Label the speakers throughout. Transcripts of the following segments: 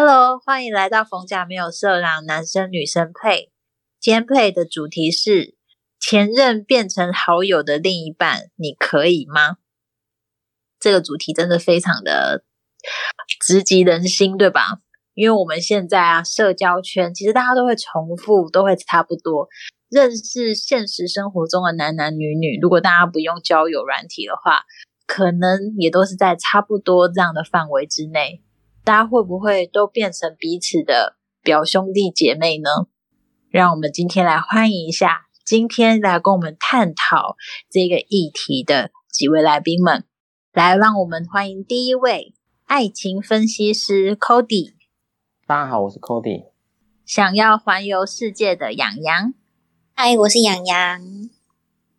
Speaker 1: Hello，欢迎来到逢甲没有色狼男生女生配。今天配的主题是前任变成好友的另一半，你可以吗？这个主题真的非常的直击人心，对吧？因为我们现在啊，社交圈其实大家都会重复，都会差不多。认识现实生活中的男男女女，如果大家不用交友软体的话，可能也都是在差不多这样的范围之内。大家会不会都变成彼此的表兄弟姐妹呢？让我们今天来欢迎一下，今天来跟我们探讨这个议题的几位来宾们。来，让我们欢迎第一位爱情分析师 Cody。
Speaker 2: 大家好，我是 Cody。
Speaker 1: 想要环游世界的养羊。
Speaker 3: 嗨，我是杨洋。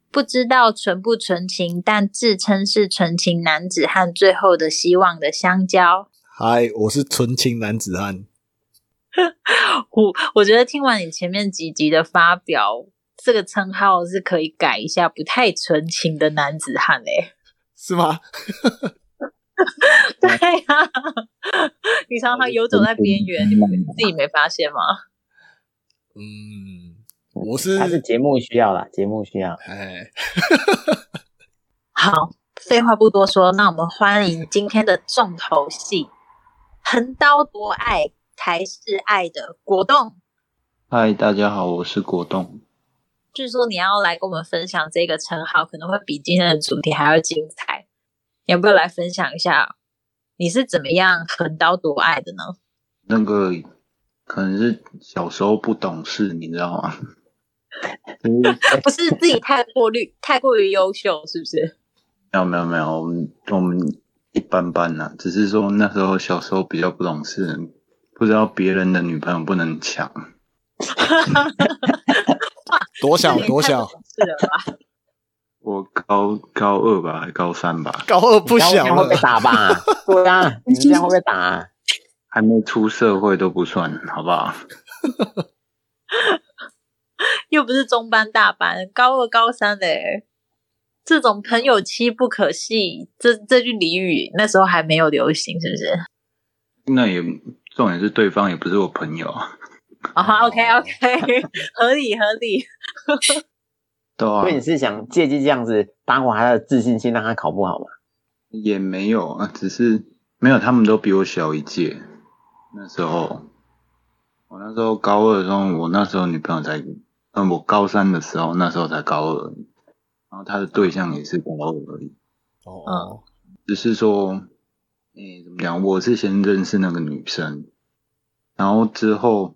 Speaker 1: 不知道纯不纯情，但自称是纯情男子汉。最后的希望的香蕉。
Speaker 4: 嗨，我是纯情男子汉。
Speaker 1: 我我觉得听完你前面几集的发表，这个称号是可以改一下，不太纯情的男子汉嘞，
Speaker 4: 是吗？
Speaker 1: 对呀，你常常游走在边缘，你自己没发现吗？
Speaker 4: 嗯。我是，
Speaker 2: 他是节目需要啦，节目需要。哎，
Speaker 1: 好，废话不多说，那我们欢迎今天的重头戏——横刀夺爱才是爱的果冻。
Speaker 5: 嗨，大家好，我是果冻。
Speaker 1: 据说你要来跟我们分享这个称号，可能会比今天的主题还要精彩。要不要来分享一下，你是怎么样横刀夺爱的呢？
Speaker 5: 那个可能是小时候不懂事，你知道吗？
Speaker 1: 不是自己太过滤、太过于优秀，是不是？
Speaker 5: 没有没有没有，我们我们一般般呐，只是说那时候小时候比较不懂事，不知道别人的女朋友不能抢。
Speaker 4: 多 小多小，
Speaker 1: 是的吧？
Speaker 5: 我高高二吧，还高三吧？
Speaker 4: 高二不小
Speaker 2: 了，会被打吧？对啊，你这样会被打？
Speaker 5: 还没出社会都不算，好不好？
Speaker 1: 又不是中班大班，高二高三的，这种朋友妻不可戏，这这句俚语那时候还没有流行，是不是？
Speaker 5: 那也重点是对方也不是我朋友啊。
Speaker 1: 啊，OK OK，合理合理。
Speaker 5: 对啊。
Speaker 2: 所以你是想借机这样子打垮他的自信心，让他考不好吗？
Speaker 5: 也没有啊，只是没有，他们都比我小一届。那时候，我那时候高二的时候，我那时候女朋友才。嗯，我高三的时候，那时候才高二，然后他的对象也是高二而已。
Speaker 4: 哦，
Speaker 5: 只是说，诶，怎么讲？我是先认识那个女生，然后之后，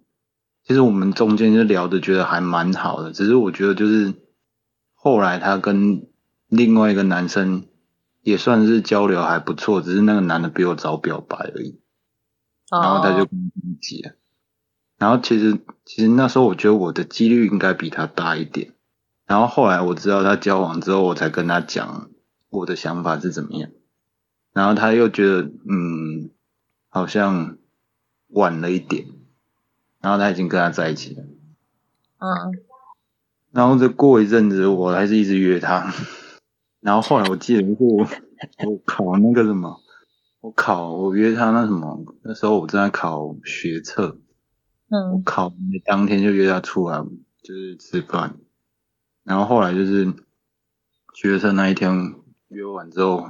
Speaker 5: 其实我们中间就聊的觉得还蛮好的。只是我觉得就是后来他跟另外一个男生也算是交流还不错，只是那个男的比我早表白而已，然后他就跟我结。然后其实其实那时候我觉得我的几率应该比他大一点，然后后来我知道他交往之后，我才跟他讲我的想法是怎么样，然后他又觉得嗯好像晚了一点，然后他已经跟他在一起了，
Speaker 1: 嗯，
Speaker 5: 然后再过一阵子我还是一直约他，然后后来我记得是我我考那个什么，我考我约他那什么，那时候我正在考学测。嗯。我考的当天就约他出来，就是吃饭，然后后来就是学生那一天约完之后，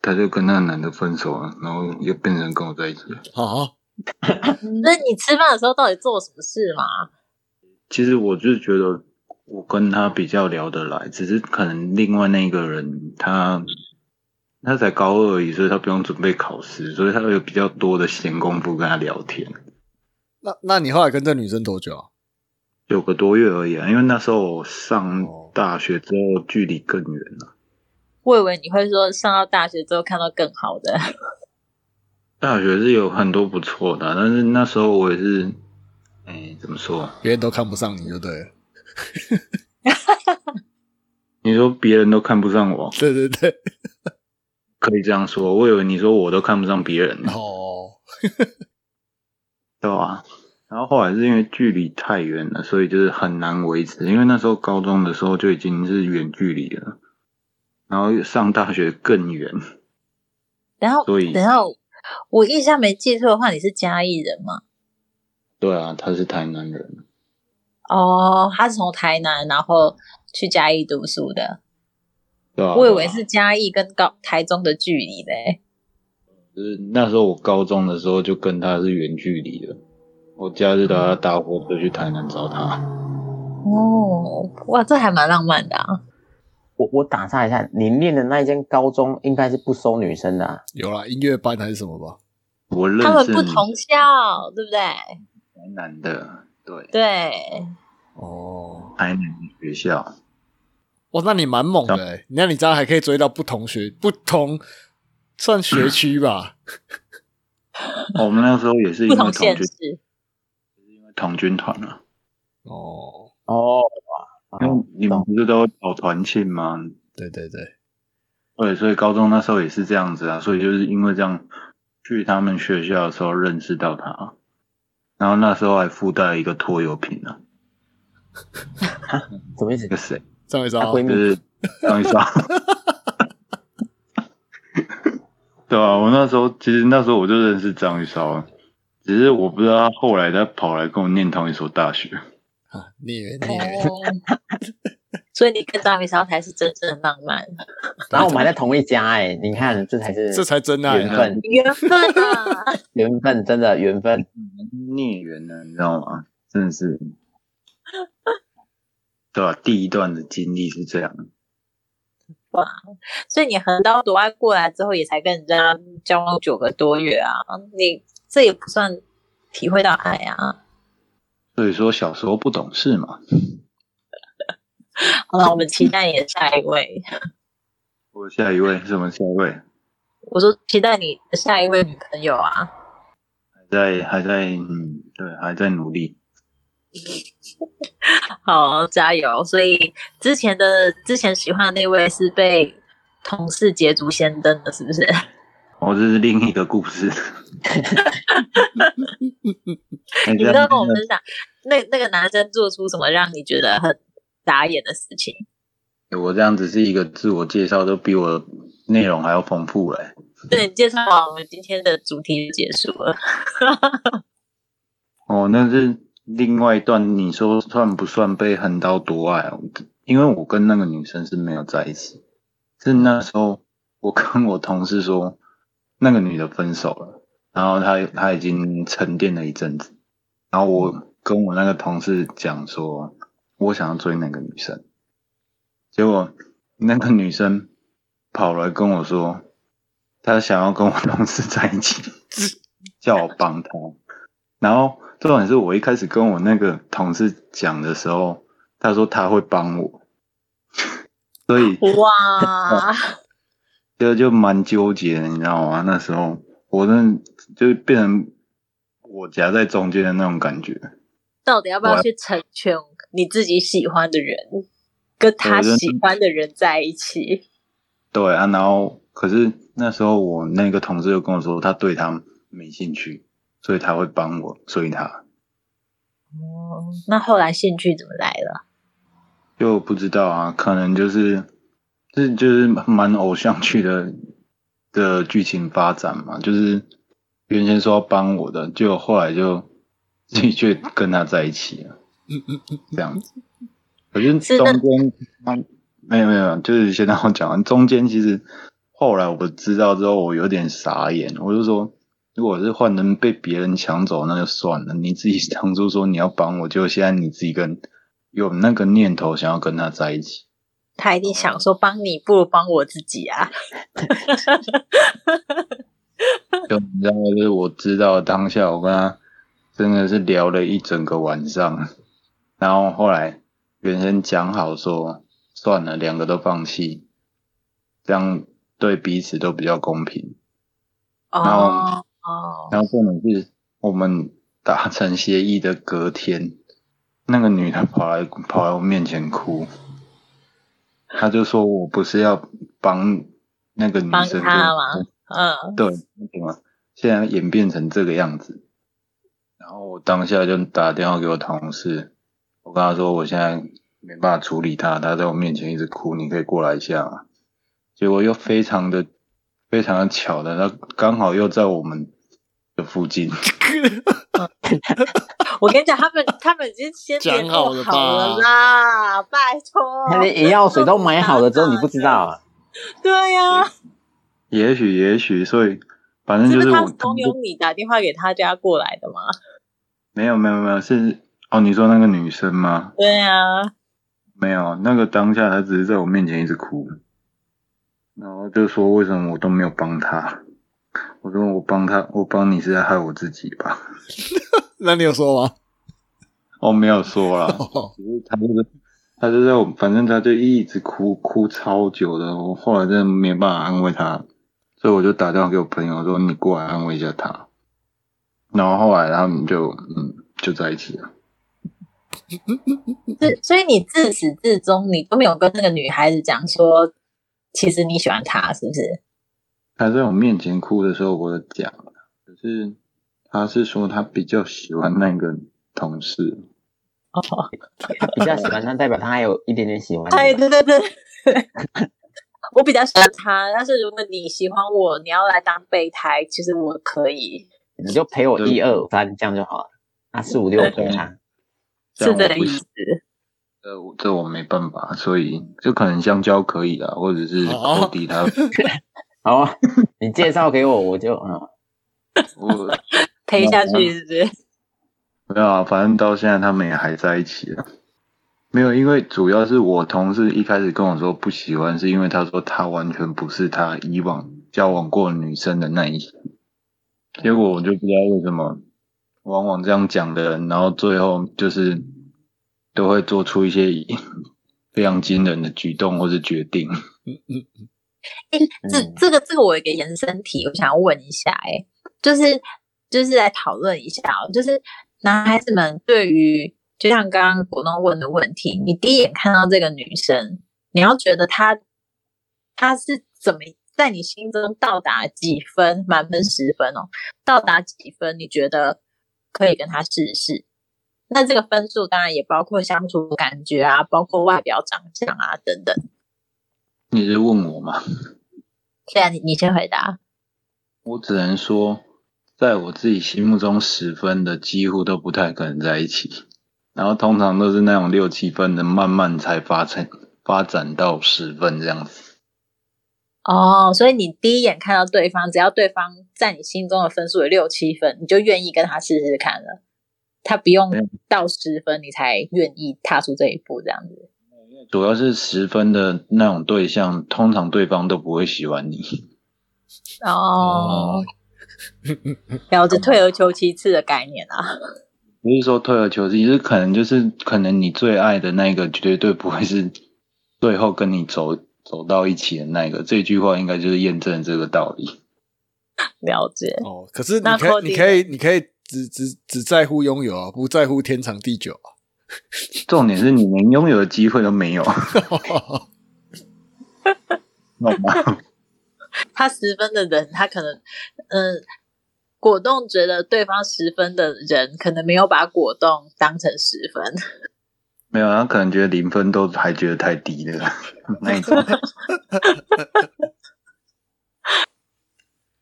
Speaker 5: 他就跟那个男的分手了，然后又变成跟我在一起。
Speaker 4: 好，
Speaker 1: 那你吃饭的时候到底做什么事嘛？
Speaker 5: 其实我就觉得我跟他比较聊得来，只是可能另外那个人他他才高二而已，所以他不用准备考试，所以他有比较多的闲工夫跟他聊天。
Speaker 4: 那那你后来跟这女生多久啊？
Speaker 5: 九个多月而已啊，因为那时候我上大学之后距离更远了。
Speaker 1: 我以为你会说上到大学之后看到更好的。
Speaker 5: 大学是有很多不错的，但是那时候我也是，哎，怎么说？
Speaker 4: 别人都看不上你就对了。
Speaker 5: 你说别人都看不上我？
Speaker 4: 对对对，
Speaker 5: 可以这样说。我以为你说我都看不上别人
Speaker 4: 哦。
Speaker 5: 对吧？然后后来是因为距离太远了，所以就是很难维持。因为那时候高中的时候就已经是远距离了，然后上大学更远。
Speaker 1: 然后，
Speaker 5: 所以
Speaker 1: 然后我印象没记错的话，你是嘉义人吗？
Speaker 5: 对啊，他是台南人，
Speaker 1: 哦，他是从台南然后去嘉义读书的，
Speaker 5: 对啊，
Speaker 1: 我以为是嘉义跟高台中的距离嘞。
Speaker 5: 就是那时候我高中的时候就跟他是远距离的，我假日都要搭火车去台南找他。
Speaker 1: 哦，哇，这还蛮浪漫的啊！
Speaker 2: 我我打岔一下，你念的那一间高中应该是不收女生的、啊，
Speaker 4: 有啦，音乐班还是什么吧？
Speaker 5: 我认识
Speaker 1: 他们不同校，对不对？
Speaker 5: 台南的，对，
Speaker 1: 对，
Speaker 4: 哦，
Speaker 5: 台南学校，
Speaker 4: 哇，那你蛮猛的欸，那你这样还可以追到不同学不同算学区吧？
Speaker 5: 哦 我们那时候也是因
Speaker 1: 不同县市。
Speaker 5: 童军团啊，
Speaker 4: 哦，
Speaker 2: 哦，
Speaker 5: 因为
Speaker 2: 哦
Speaker 5: 你们不是都会跑团庆吗？
Speaker 4: 对对对，
Speaker 5: 对，所以高中那时候也是这样子啊，所以就是因为这样去他们学校的时候认识到他，然后那时候还附带一个拖油瓶啊，
Speaker 2: 什么意思？
Speaker 5: 那？个谁，
Speaker 4: 张一昭
Speaker 2: 她闺蜜。
Speaker 5: 就是张一莎。对啊，我那时候其实那时候我就认识张玉烧了，只是我不知道他后来他跑来跟我念同一所大学。
Speaker 4: 啊，孽缘孽缘，
Speaker 1: 哦，所以你跟张雨潇才是真正的浪漫
Speaker 2: 然后我们还在同一家哎、你看这才是
Speaker 4: 这才真爱啊！
Speaker 2: 缘分，
Speaker 1: 缘分啊！
Speaker 2: 缘分真的缘分。
Speaker 5: 孽缘呢，你知道吗？真的是，对吧、第一段的经历是这样，
Speaker 1: 所以你横刀夺爱过来之后，也才跟人家交往九个多月啊，你这也不算体会到爱啊。
Speaker 5: 所以说小时候不懂事嘛。
Speaker 1: 好了，我们期待你的下一位。
Speaker 5: 我下一位是什么？下一位
Speaker 1: 我说期待你的下一位女朋友啊。
Speaker 5: 还在还在嗯，对，还在努力。
Speaker 1: 好，加油！所以之前的之前喜欢的那位是被同事捷足先登的，是不是？
Speaker 5: 哦，这是另一个故事。
Speaker 1: 你不要跟我分享那那个男生做出什么让你觉得很打眼的事情。
Speaker 5: 我这样只是一个自我介绍，都比我内容还要丰富嘞。
Speaker 1: 对你介绍完，我们今天的主题就结束了。
Speaker 5: 哦，那是另外一段，你说算不算被横刀夺爱啊？因为我跟那个女生是没有在一起，是那时候我跟我同事说，那个女的分手了，然后她她已经沉淀了一阵子，然后我跟我那个同事讲说，我想要追那个女生，结果那个女生跑来跟我说，她想要跟我同事在一起，叫我帮她。然后重点是我一开始跟我那个同事讲的时候，他说他会帮我，所以
Speaker 1: 哇，
Speaker 5: 就就蛮纠结的，你知道吗？那时候我真的就变成我夹在中间的那种感觉。
Speaker 1: 到底要不要去成全你自己喜欢的人，跟他喜欢的人在一起？
Speaker 5: 对啊，然后可是那时候我那个同事就跟我说，他对他没兴趣，所以他会帮我追他。
Speaker 1: 哦，那后来兴趣怎么来了？
Speaker 5: 又不知道啊，可能就是这就是蛮偶像剧的的剧情发展嘛，就是原先说要帮我的，结果后来就自己却跟他在一起了，这样子。可是中间他没有没有，就是先让我讲完。中间其实后来我知道之后，我有点傻眼，我就说，如果是换人被别人抢走，那就算了。你自己当初说你要帮我，就现在你自己跟有那个念头想要跟他在一起。
Speaker 1: 他一定想说帮你不如帮我自己啊！
Speaker 5: 就你知道，就是我知道当下我跟他真的是聊了一整个晚上，然后后来原先讲好说算了，两个都放弃，这样对彼此都比较公平。
Speaker 1: 哦
Speaker 5: 然后
Speaker 1: 哦，
Speaker 5: 然后重点是我们达成协议的隔天，那个女的跑来跑来我面前哭，她就说我不是要帮那个女
Speaker 1: 帮
Speaker 5: 生
Speaker 1: 他吗？嗯，
Speaker 5: 对，为什么现在演变成这个样子？然后我当下就打电话给我同事，我跟他说我现在没办法处理他，他在我面前一直哭，你可以过来一下吗？结果又非常的非常的巧的，他刚好又在我们的附近。
Speaker 1: 我跟你讲，他们他们已经先
Speaker 4: 讲好了
Speaker 1: 啦，拜托。
Speaker 2: 他连眼药水都买好了之后，你不知道啊？
Speaker 1: 对呀、
Speaker 5: 也许，也许，所以反正就是
Speaker 1: 他怂恿你打电话给他家过来的吗？
Speaker 5: 没有没有没有是哦，你说那个女生吗？
Speaker 1: 对呀、
Speaker 5: 没有，那个当下她只是在我面前一直哭，然后就说为什么我都没有帮她。我说我帮他，我帮你是在害我自己吧？
Speaker 4: 那你有说吗？
Speaker 5: 哦，没有说啦，
Speaker 4: 哦
Speaker 5: 只是他就是他就在我，反正他就一直哭，哭超久的。我后来真的没办法安慰他，所以我就打电话给我朋友说你过来安慰一下他。然后后来他们就嗯就在一起了。
Speaker 1: 是，所以你自始至终你都没有跟那个女孩子讲说，其实你喜欢她，是不是？
Speaker 5: 她在我面前哭的时候，我有讲，可是他是说他比较喜欢那个同事。
Speaker 1: 哦，
Speaker 2: 比较喜欢他，代表他还有一点点喜欢。
Speaker 1: 哎，对对对，我比较喜欢他，但是如果你喜欢我，你要来当备胎，其实我可以，
Speaker 2: 你就陪我一二三这样就好了。那四五六陪他，
Speaker 1: 是这个意思。
Speaker 5: 这我这我没办法，所以就可能香蕉可以啦，或者是
Speaker 4: 哦
Speaker 5: 欧迪他，
Speaker 2: 好啊，你介绍给我，我就嗯，
Speaker 5: 我
Speaker 1: 陪下去是不是？
Speaker 5: 没有啊，反正到现在他们也还在一起了。没有，因为主要是我同事一开始跟我说不喜欢，是因为他说他完全不是他以往交往过女生的那一型。结果我就不知道为什么，往往这样讲的人，然后最后就是都会做出一些 非常惊人的举动或是决定。
Speaker 1: 哎，这
Speaker 2: 嗯
Speaker 1: 这个这个我有一个延伸题，我想要问一下、哎，就是就是来讨论一下哦，就是男孩子们对于就像刚刚果冻问的问题，你第一眼看到这个女生，你要觉得她她是怎么在你心中到达几分，满分十分哦，到达几分，你觉得可以跟她试试？那这个分数当然也包括相处感觉啊，包括外表长相啊等等。
Speaker 5: 你是问我吗？
Speaker 1: 对啊，你你先回答。
Speaker 5: 我只能说，在我自己心目中十分的几乎都不太可能在一起，然后通常都是那种六七分的，慢慢才发成发展到十分这样子。
Speaker 1: 哦，所以你第一眼看到对方，只要对方在你心中的分数有六七分，你就愿意跟他试试看了。他不用
Speaker 5: 嗯
Speaker 1: 到十分，你才愿意踏出这一步，这样子。
Speaker 5: 主要是十分的那种对象，通常对方都不会喜欢你。
Speaker 1: 哦，了解退而求其次的概念啊。
Speaker 5: 不是说退而求其次，可能就是可能你最爱的那个绝对不会是最后跟你走走到一起的那个。这句话应该就是验证这个道理。
Speaker 1: 了解。
Speaker 4: 哦，可是你
Speaker 1: 那
Speaker 4: 可以，你可以，你可以只只只在乎拥有啊，不在乎天长地久啊。
Speaker 5: 重点是你连拥有的机会都没有，懂吗？
Speaker 1: 他十分的人，他可能，嗯，果冻觉得对方十分的人，可能没有把果冻当成十分。
Speaker 5: 没有，他可能觉得零分都还觉得太低了，那一种。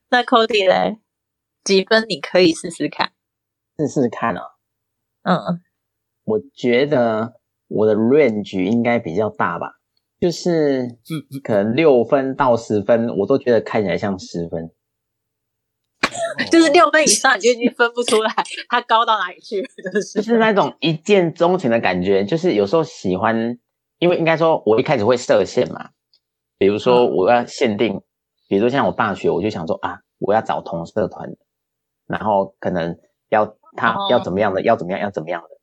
Speaker 1: 那 Cody 嘞，几分你可以试试看？
Speaker 2: 试试看哦。
Speaker 1: 嗯，
Speaker 2: 我觉得我的 range 应该比较大吧，就是可能六分到十分，我都觉得看起来像十分。
Speaker 1: 就是六分以上，你就已经分不出来它高到哪里去了，就是
Speaker 2: 就是那种一见钟情的感觉，就是有时候喜欢，因为应该说，我一开始会设限嘛，比如说我要限定，比如说像我大学，我就想说啊，我要找同社团的，然后可能要他
Speaker 1: 哦
Speaker 2: 要怎么样的，要怎么样，要怎么样的。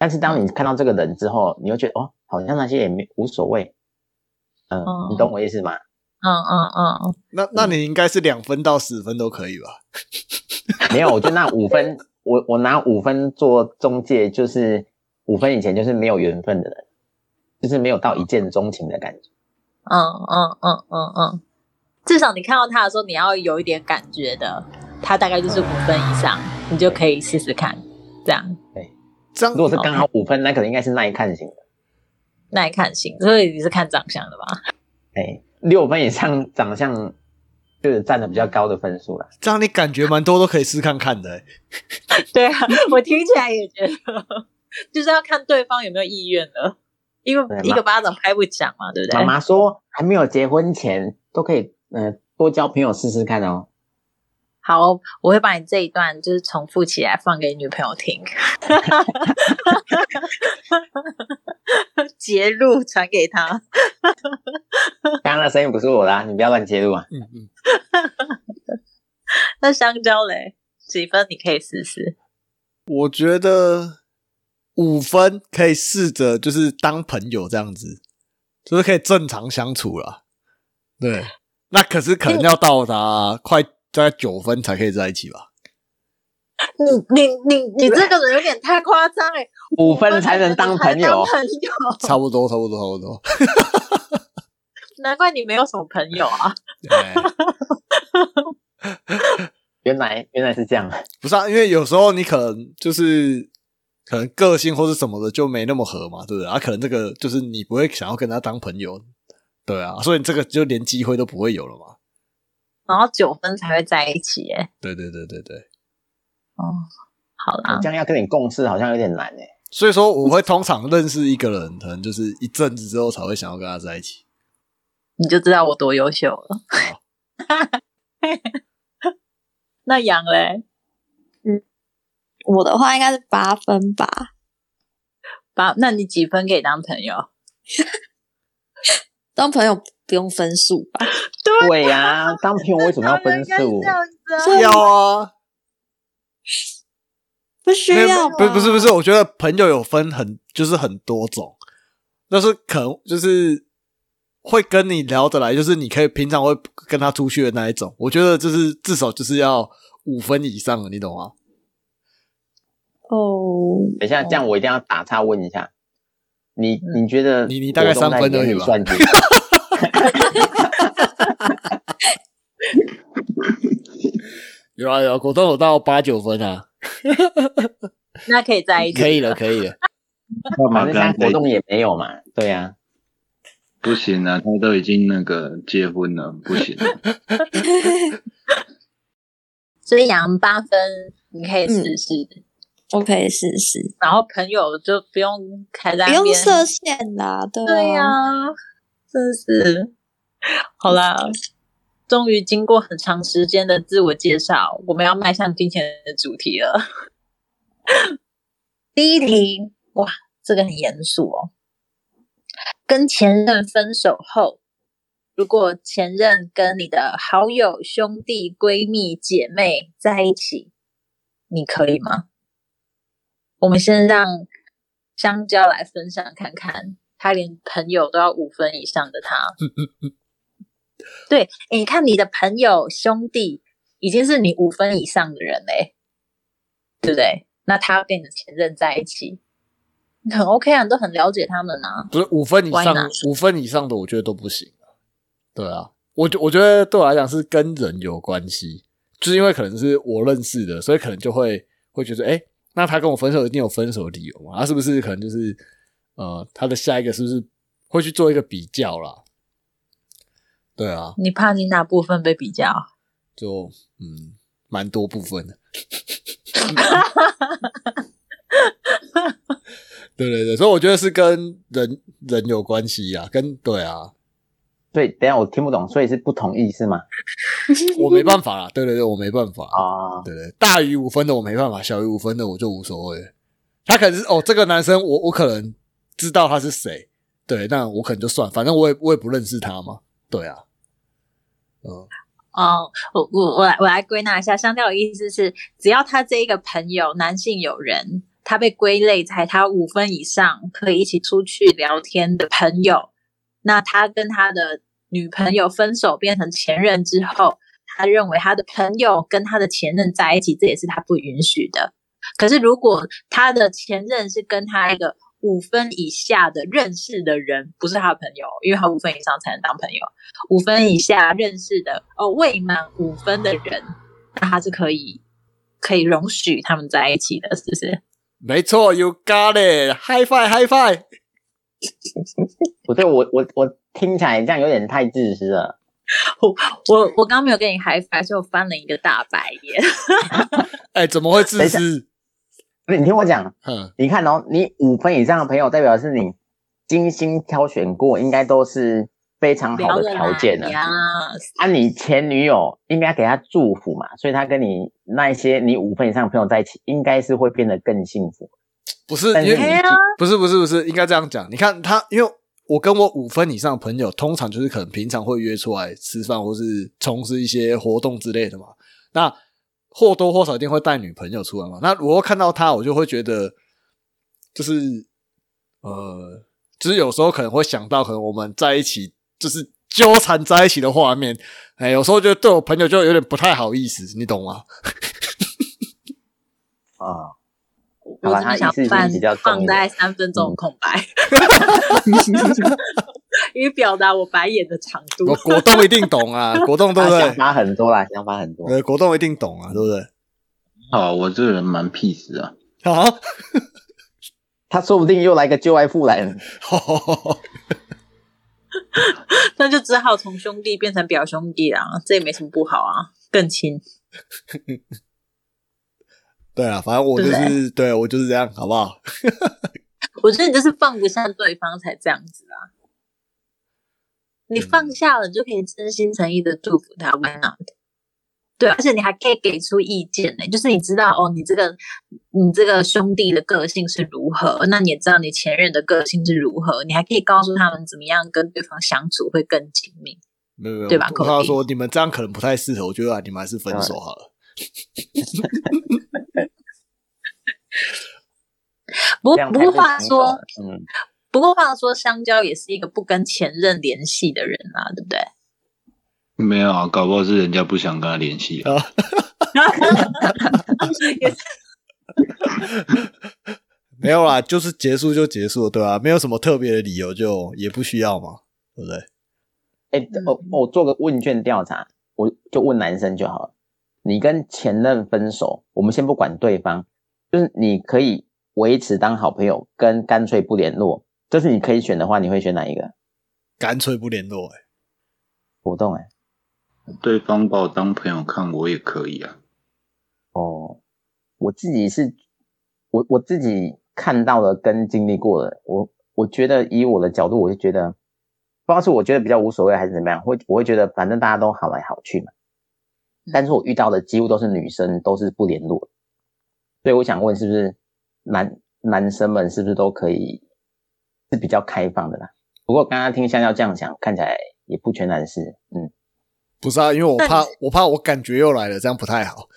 Speaker 2: 但是当你看到这个人之后，你又觉得哦，好像那些也没无所谓，嗯，
Speaker 1: 哦
Speaker 2: 你懂我意思吗？
Speaker 1: 嗯嗯嗯嗯，
Speaker 4: 那那你应该是两分到十分都可以吧？
Speaker 2: 没有，我就那五分，我我拿五分做中介，就是五分以前就是没有缘分的人，就是没有到一见钟情的感觉。
Speaker 1: 嗯嗯嗯嗯嗯，至少你看到他的时候，你要有一点感觉的，他大概就是五分以上，你就可以试试看，这样
Speaker 4: 这样
Speaker 2: 如果是刚好五分，那可能应该是耐看型的。
Speaker 1: 耐看型。所以你是看长相的吧？
Speaker 2: 哎，六分以上长相就是占的比较高的分数了。
Speaker 4: 这样你感觉蛮多都可以试看看的、欸。
Speaker 1: 对啊，我听起来也觉得，就是要看对方有没有意愿了，因为一个巴掌拍不响嘛，对不对？
Speaker 2: 妈妈说，还没有结婚前都可以，呃，多交朋友试试看哦。
Speaker 1: 好，我会把你这一段就是重复起来放给女朋友听，截录传给她。
Speaker 2: 刚刚的声音不是我的、啊，你不要乱接录啊。
Speaker 4: 嗯嗯，
Speaker 1: 那香蕉嘞，几分你可以试试？
Speaker 4: 我觉得五分可以试着就是当朋友这样子，就是可以正常相处了。对，那可是可能要到达快大概九分才可以在一起吧。
Speaker 1: 你你你你这个人有点太夸张哎，
Speaker 2: 五分才能当朋友，
Speaker 1: 朋友，
Speaker 4: 差不多，差不多，差不多。
Speaker 1: 难怪你没有什么朋友啊。
Speaker 4: 对，
Speaker 2: 原来原来是这样。
Speaker 4: 不是啊，因为有时候你可能就是可能个性或是什么的就没那么合嘛，对不对？啊，可能这个就是你不会想要跟他当朋友，对啊，所以这个就连机会都不会有了嘛。
Speaker 1: 然后九分才会在一起哎，
Speaker 4: 对对对对对，
Speaker 1: 哦，好啦
Speaker 2: 这，样要跟你共事好像有点难哎。
Speaker 4: 所以说我会通常认识一个人，可能就是一阵子之后才会想要跟他在一起。
Speaker 1: 你就知道我多优秀了。那杨嘞，
Speaker 3: 我的话应该是八分吧，
Speaker 1: 八那你几分可以当朋友？
Speaker 3: 当朋友不用分数吧？
Speaker 2: 对呀、当朋友为什么要分数？
Speaker 1: 这样子啊
Speaker 4: 要啊，
Speaker 3: 不需要？
Speaker 4: 不不是不是，我觉得朋友有分很就是很多种，但是可能就是会跟你聊得来，就是你可以平常会跟他出去的那一种。我觉得就是至少就是要五分以上的，你懂吗？
Speaker 3: 哦，
Speaker 2: 等一下，这样我一定要打岔问一下，你你觉得
Speaker 4: 你你大概三分而已吧？有 啊有啊，果冻有到八九分啊，
Speaker 1: 那可以在一起，
Speaker 4: 可以了可以了。
Speaker 5: 干嘛？
Speaker 2: 反正
Speaker 5: 跟他在一起
Speaker 2: 现在国中也没有嘛，对呀、
Speaker 5: 不行啊，他都已经那个结婚了，不行。
Speaker 1: 所以杨八分你可以试试，
Speaker 3: 我可以试试，
Speaker 1: 然后朋友就不用开在
Speaker 3: 不用设限啦，对
Speaker 1: 对呀、
Speaker 3: 啊
Speaker 1: 真是 好啦。终于经过很长时间的自我介绍，我们要迈向今天的主题了。第一题，哇，这个很严肃哦。跟前任分手后，如果前任跟你的好友、兄弟、闺蜜、姐妹在一起，你可以吗？我们先让香蕉来分享看看，他连朋友都要五分以上的他。对，你看你的朋友、兄弟已经是你五分以上的人嘞，对不对？那他跟你的前任在一起，你很 OK 啊，你都很了解他们啊。
Speaker 4: 不是五分以上五分以上的我觉得都不行啊。对啊，我觉我觉得对我来讲是跟人有关系，就是因为可能是我认识的，所以可能就会会觉得，哎、那他跟我分手一定有分手的理由嘛？他是不是可能就是呃，他的下一个是不是会去做一个比较啦？对啊，
Speaker 1: 你怕你哪部分被比较？
Speaker 4: 就嗯，蛮多部分的。对对对，所以我觉得是跟人人有关系啊，跟对啊，
Speaker 2: 所以等一下我听不懂，所以是不同意是吗？
Speaker 4: 我没办法啦，对对对，我没办法，
Speaker 2: 哦，
Speaker 4: 对对，大于五分的我没办法，小于五分的我就无所谓。他可能是哦，这个男生我我可能知道他是谁，对，那我可能就算，反正我也我也不认识他嘛，对啊，嗯，
Speaker 1: 哦，我我我来我来归纳一下，香蕉的意思是，只要他这一个朋友男性友人，他被归类在他五分以上可以一起出去聊天的朋友，那他跟他的女朋友分手变成前任之后，他认为他的朋友跟他的前任在一起，这也是他不允许的。可是如果他的前任是跟他一个五分以下的认识的人，不是他的朋友，因为他五分以上才能当朋友。五分以下认识的哦未满五分的人，那他是可以可以容许他们在一起的，是不是？
Speaker 4: 没错，You got it，High five，High five，
Speaker 2: 不对，我我我听起来这样有点太自私了。
Speaker 1: 我我我刚刚没有跟你 high five，所以我翻了一个大白眼。
Speaker 4: 哎，怎么会自私？
Speaker 2: 你听我讲，
Speaker 4: 嗯，
Speaker 2: 你看哦，你五分以上的朋友，代表是你精心挑选过，应该都是非常好的条件的。
Speaker 1: 呀，
Speaker 2: 啊，你前女友应该给她祝福嘛，所以她跟你那一些你五分以上的朋友在一起，应该是会变得更幸福。
Speaker 4: 不是，因为不是不是不是，应该这样讲。你看他，因为我跟我五分以上的朋友，通常就是可能平常会约出来吃饭，或是从事一些活动之类的嘛。那或多或少一定会带女朋友出来嘛。那我又看到他，我就会觉得，就是呃，就是有时候可能会想到，可能我们在一起就是纠缠在一起的画面。哎，有时候就对我朋友就有点不太好意思，你懂吗？
Speaker 2: 啊，
Speaker 1: 我
Speaker 2: 好吧
Speaker 1: 真的想放
Speaker 2: 是比较
Speaker 1: 放大概三分钟的空白，以表达我白眼的长度
Speaker 4: 我。果冻一定懂啊，果冻对不对？
Speaker 2: 她想法很多啦，想法很多。
Speaker 4: 呃，果冻一定懂啊，对不对？
Speaker 5: 好，我这个人蛮 peace 啊，
Speaker 4: 啊，
Speaker 2: 他说不定又来个旧爱复燃，
Speaker 1: 那就只好从兄弟变成表兄弟啦，这也没什么不好啊，更亲。
Speaker 4: 对啊，反正我就是对我就是这样，好不好？
Speaker 1: 我觉得你就是放不下对方才这样子啊。你放下了，你就可以真心诚意的祝福他，Why not？对，而且你还可以给出意见呢，就是你知道哦，你这个你这个兄弟的个性是如何，那你也知道你前任的个性是如何，你还可以告诉他们怎么样跟对方相处会更亲密。
Speaker 4: 没有没有，
Speaker 1: 对吧
Speaker 4: 我他说你们这样可能不太适合，我觉得、啊、你们还是分手好了。
Speaker 1: 不不过话说，
Speaker 2: 嗯，
Speaker 1: 不过话说，香蕉也是一个不跟前任联系的人啊，对不对？
Speaker 5: 没有啊，搞不好是人家不想跟他联系啊。
Speaker 4: 没有啦，就是结束就结束了，对吧、没有什么特别的理由就也不需要嘛，对不对？
Speaker 2: 哎，我我做个问卷调查，我就问男生就好了。你跟前任分手，我们先不管对方，就是你可以维持当好朋友，跟干脆不联络，这是你可以选的话，你会选哪一个？
Speaker 4: 干脆不联络、欸，
Speaker 2: 活动哎、
Speaker 5: 对方把我当朋友看，我也可以啊。
Speaker 2: 哦，我自己是，我我自己看到的跟经历过的，我我觉得以我的角度，我就觉得，不知道是我觉得比较无所谓还是怎么样，会我会觉得反正大家都好来好去嘛。但是我遇到的几乎都是女生，都是不联络的，所以我想问，是不是男男生们是不是都可以是比较开放的啦？不过刚刚听香蕉这样讲，看起来也不全然是，嗯，
Speaker 4: 不是啊，因为我怕我怕我感觉又来了，这样不太好。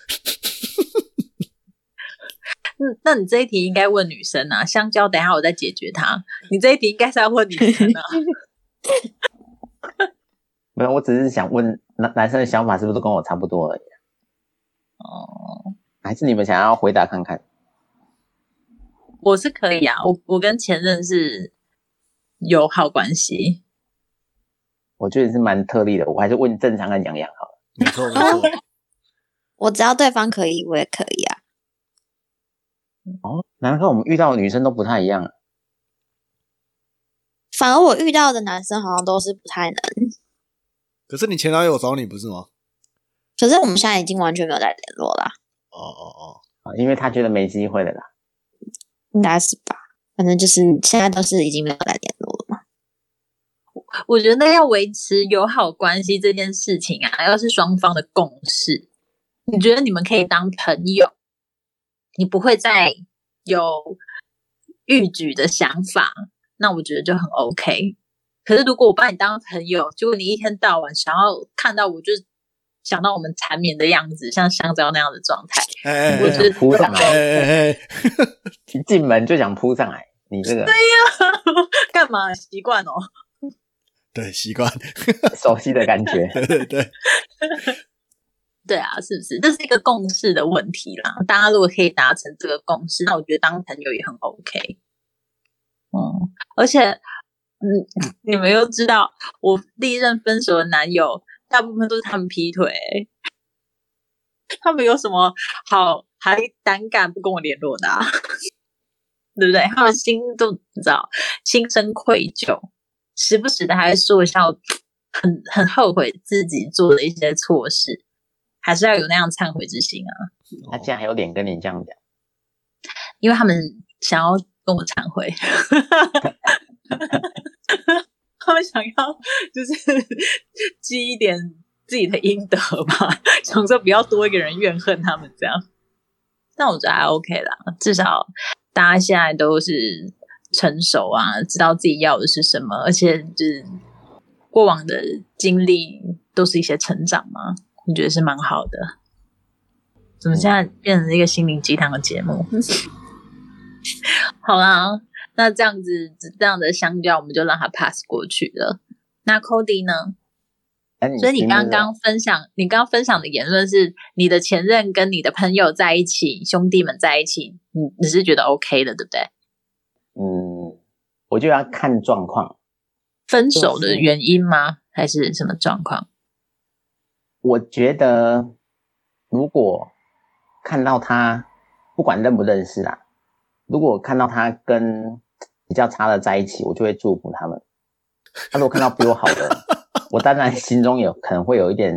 Speaker 1: 嗯，那你这一题应该问女生啊，香蕉，等一下我再解决它。你这一题应该是要问女生啊。
Speaker 2: 没有，我只是想问男男生的想法是不是都跟我差不多而已？
Speaker 1: 哦，
Speaker 2: 还是你们想要回答看看？
Speaker 1: 我是可以啊，我我跟前任是友好关系。
Speaker 2: 我觉得是蛮特例的，我还是问正常跟洋洋好了。
Speaker 4: 没错没错，
Speaker 3: 我只要对方可以，我也可以啊。
Speaker 2: 哦，难怪我们遇到的女生都不太一样啊。
Speaker 3: 反而我遇到的男生好像都是不太能，
Speaker 4: 可是你前男友找你不是吗？
Speaker 3: 可是我们现在已经完全没有再联络了，
Speaker 4: 哦哦哦，
Speaker 2: 啊因为他觉得没机会了啦。
Speaker 3: 应该是吧？反正就是现在都是已经没有再联络了嘛。
Speaker 1: 我觉得要维持友好关系这件事情啊，要是双方的共识，你觉得你们可以当朋友，你不会再有逾矩的想法，那我觉得就很 OK。可是如果我把你当朋友，结果你一天到晚想要看到我，就想到我们缠绵的样子，像香蕉那样的状态，
Speaker 4: 哎哎哎
Speaker 1: 我就是
Speaker 2: 扑上来一 进门就想扑上来，你这个
Speaker 1: 干嘛习惯哦？
Speaker 4: 对，习惯，
Speaker 2: 熟悉的感觉。
Speaker 4: 对对对，
Speaker 1: 对啊，是不是？这是一个共识的问题啦。大家如果可以达成这个共识，那我觉得当朋友也很 OK。嗯，而且，嗯，你们又知道，我第一任分手的男友，大部分都是他们劈腿、他们有什么好还胆敢不跟我联络的、啊？对不对？他们心都你知道，心生愧疚，时不时的还会说一下，很很后悔自己做的一些错事，还是要有那样忏悔之心啊。
Speaker 2: 他竟然还有脸跟你这样讲，
Speaker 1: 因为他们想要跟我忏悔，他们想要就是 积一点自己的阴德吧，想说不要多一个人怨恨他们这样。但我觉得还 OK 啦，至少大家现在都是成熟啊，知道自己要的是什么，而且就是过往的经历都是一些成长嘛，我觉得是蛮好的。怎么现在变成一个心灵鸡汤的节目？好啦，那这样子这样的香蕉，我们就让他 pass 过去了。那 Cody 呢？
Speaker 2: 哎
Speaker 1: 所以你刚刚分享，你刚刚分享的言论是你的前任跟你的朋友在一起，兄弟们在一起，你你是觉得 OK 的，对不对？
Speaker 2: 嗯，我就要看状况。
Speaker 1: 分手的原因吗？还是什么状况？
Speaker 2: 我觉得如果看到他，不管认不认识啊，如果看到他跟比较差的在一起，我就会祝福他们。他如果看到比我好的，我当然心中有可能会有一点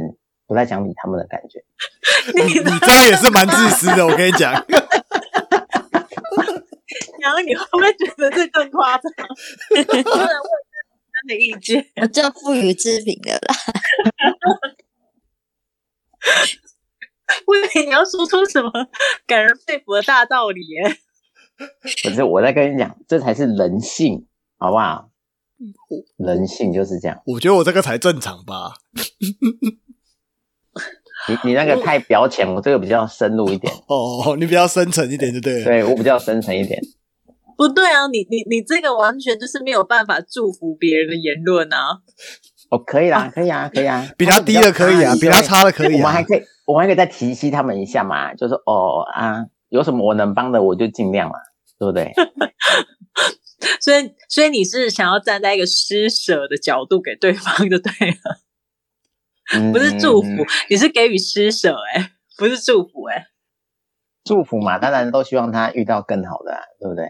Speaker 2: 不太想理他们的感觉。
Speaker 4: 你你这样也是蛮自私的，我跟你讲。
Speaker 1: 然后你会不会觉得这更夸张？的意见。
Speaker 3: 我就赋予置评的啦。
Speaker 1: 我以为你要说出什么感人肺腑的大道理耶。
Speaker 2: 可是我在跟你讲，这才是人性，好不好？人性就是这样。
Speaker 4: 我觉得我这个才正常吧。
Speaker 2: 你你那个太表浅，我这个比较深入一点。
Speaker 4: 哦，你比较深沉一点就对了。
Speaker 2: 对我比较深沉一点。
Speaker 1: 不对啊，你你你这个完全就是没有办法祝福别人的言论啊！
Speaker 2: 哦，可以啦，可以啊，可以啊。
Speaker 4: 比他低的可以啊，比他差的可以啊
Speaker 2: 我们还。可以，我们还可以再提携他们一下嘛，就是哦啊，有什么我能帮的，我就尽量嘛，对不对？
Speaker 1: 所以所以你是想要站在一个施舍的角度给对方就对了，
Speaker 2: 嗯
Speaker 1: 不是祝福，你是给予施舍哎、不是祝福哎、
Speaker 2: 祝福嘛，当然都希望他遇到更好的、啊，对不对？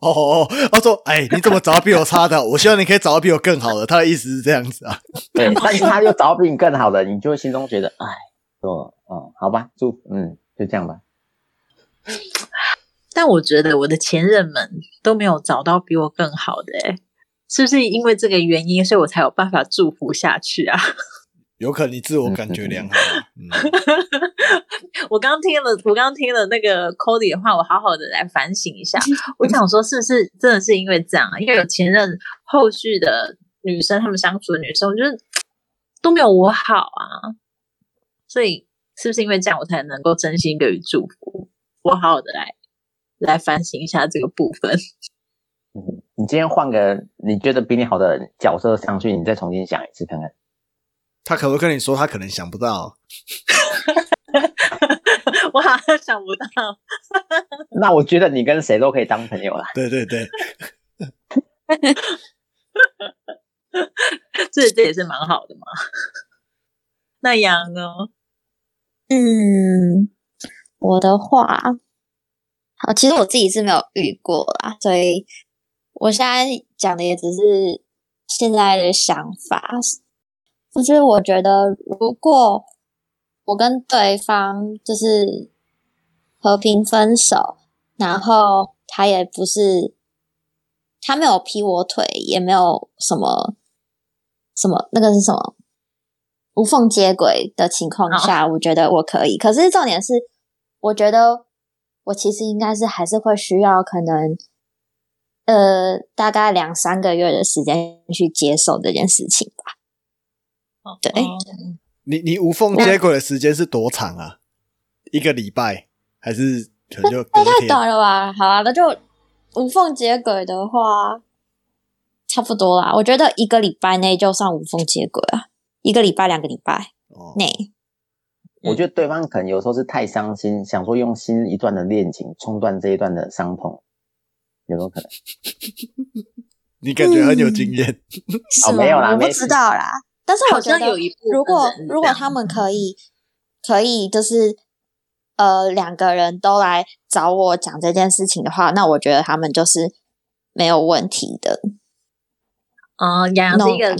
Speaker 4: 哦哦，哦他说：“哎，你怎么找到比我差的？我希望你可以找到比我更好的。”他的意思是这样子啊。
Speaker 2: 对，但是他又找到比你更好的，你就会心中觉得，哎，说，嗯，好吧，祝福，嗯，就这样吧。
Speaker 1: 但我觉得我的前任们都没有找到比我更好的哎、是不是因为这个原因，所以我才有办法祝福下去啊？
Speaker 4: 有可能你自我感觉良好啊。嗯，
Speaker 1: 我刚听了，我刚听了那个 Cody 的话，我好好的来反省一下。我想说，是不是真的是因为这样啊？因为有前任后续的女生，她们相处的女生，我觉得都没有我好啊。所以是不是因为这样，我才能够真心给予祝福？我好好的来来反省一下这个部分。
Speaker 2: 嗯，你今天换个你觉得比你好的角色上去，你再重新想一次看看。
Speaker 4: 他可不可以跟你说，他可能想不到。
Speaker 1: 我好像想不到，
Speaker 2: 那我觉得你跟谁都可以当朋友啦。
Speaker 4: 对对对，
Speaker 1: 这这也是蛮好的嘛。那杨呢？
Speaker 3: 嗯，我的话，好，其实我自己是没有遇过啦，所以我现在讲的也只是现在的想法。就是我觉得，如果我跟对方就是和平分手，然后他也不是他没有劈我腿，也没有什么什么那个是什么无缝接轨的情况下，我觉得我可以。可是重点是，我觉得我其实应该是还是会需要可能呃大概两三个月的时间去接受这件事情吧。对
Speaker 1: 哦
Speaker 4: 你你无缝接轨的时间是多长啊？一个礼拜还是可能就
Speaker 3: 太？短了吧？好啊，那就无缝接轨的话，差不多啦。我觉得一个礼拜内就算无缝接轨啊，一个礼拜、两个礼拜
Speaker 4: 哦
Speaker 3: 内。
Speaker 2: 我觉得对方可能有时候是太伤心，想说用新一段的恋情冲断这一段的伤痛，有没有可能？
Speaker 4: 你感觉很有经验。
Speaker 3: 是吗
Speaker 2: 没有啦
Speaker 3: 我不知道啦。但是我
Speaker 1: 好
Speaker 3: 觉得
Speaker 1: 有一部分
Speaker 3: 如果如果他们可以可以就是呃两个人都来找我讲这件事情的话，那我觉得他们就是没有问题的。
Speaker 1: 哦，杨洋是一个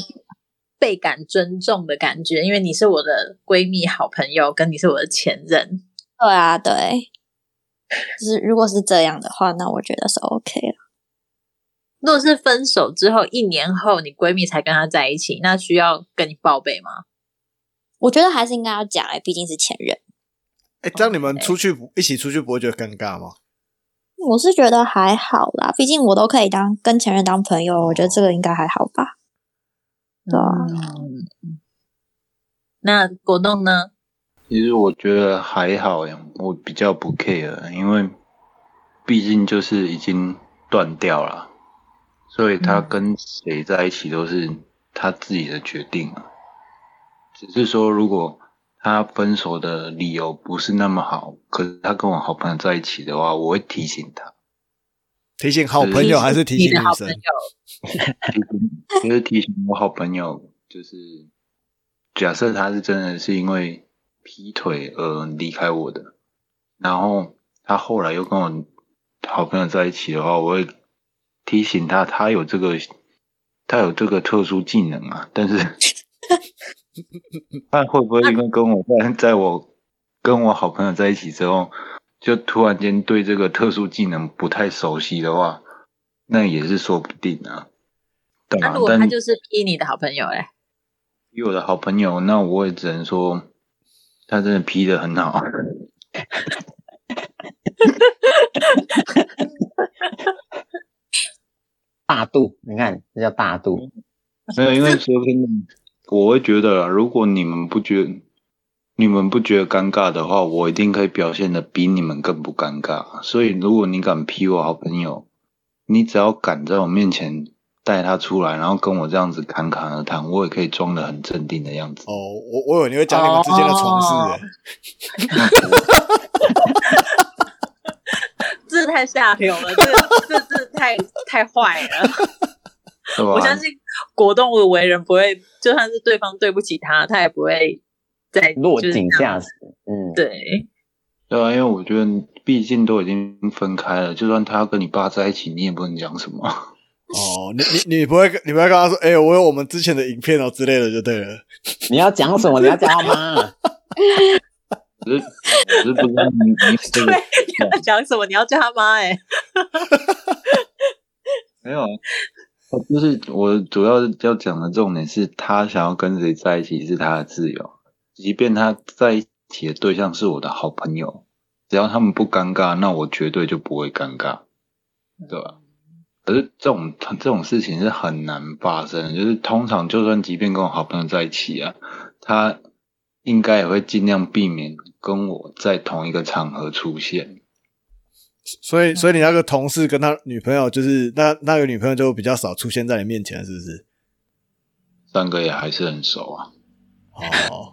Speaker 1: 倍感尊重的感觉，因为你是我的闺蜜、好朋友，跟你是我的前任。
Speaker 3: 对啊，对，就是如果是这样的话，那我觉得是 OK 了。
Speaker 1: 如果是分手之后一年后，你闺蜜才跟他在一起，那需要跟你报备吗？
Speaker 3: 我觉得还是应该要讲哎，毕竟是前任。
Speaker 4: 哎，这样你们出去一起出去不会觉得尴尬吗？
Speaker 3: 我是觉得还好啦，毕竟我都可以当跟前任当朋友，我觉得这个应该还好吧。对啊，
Speaker 1: 那果冻呢？
Speaker 5: 其实我觉得还好呀，我比较不 care，因为毕竟就是已经断掉了，所以他跟谁在一起都是他自己的决定啊。只是说，如果他分手的理由不是那么好，可是他跟我好朋友在一起的话，我会提醒他。
Speaker 4: 提醒好朋友还是提醒女生？
Speaker 5: 就是提醒我好朋友，就是假设他是真的是因为劈腿而离开我的，然后他后来又跟我好朋友在一起的话，我会提醒他，他有这个他有这个特殊技能啊，但是。他会不会因为跟我在在我跟我好朋友在一起之后，就突然间对这个特殊技能不太熟悉的话，那也是说不定啊。
Speaker 1: 那如果他就是劈你的好朋友嘞？
Speaker 5: 劈我的好朋友，那我也只能说他真的劈的很好。
Speaker 2: 大度，你看这叫大度。
Speaker 5: 没有，因为昨天。我会觉得，如果你们不觉你们不觉得尴尬的话，我一定可以表现的比你们更不尴尬。所以，如果你敢劈我好朋友，你只要敢在我面前带他出来，然后跟我这样子侃侃而谈，我也可以装的很镇定的样子。
Speaker 4: 哦，我我以为你会讲你们之间的床事，
Speaker 1: 这太 下流了，这这这太太坏了。我相信果冻的为人不会，就算是对方对不起他，他也不会再
Speaker 2: 落井下石。
Speaker 1: 嗯，对，
Speaker 5: 对啊，因为我觉得毕竟都已经分开了，就算他要跟你爸在一起，你也不能讲什么。
Speaker 4: 哦，你你你不会，你不会跟他说，哎，我有我们之前的影片哦之类的，就对了。
Speaker 2: 你要讲什么？你要讲他妈？
Speaker 5: 只是只是不知道你你
Speaker 1: 对你要讲什么？你要叫他妈？哎，
Speaker 5: 没有。就是我主要要讲的重点是他想要跟谁在一起是他的自由，即便他在一起的对象是我的好朋友，只要他们不尴尬，那我绝对就不会尴尬，对吧？可是这种这种事情是很难发生，就是通常就算即便跟我好朋友在一起啊，他应该也会尽量避免跟我在同一个场合出现。
Speaker 4: 所以，所以你那个同事跟他女朋友，就是那那个女朋友就比较少出现在你面前，是不是？
Speaker 5: 三个也还是很熟啊。
Speaker 4: 哦，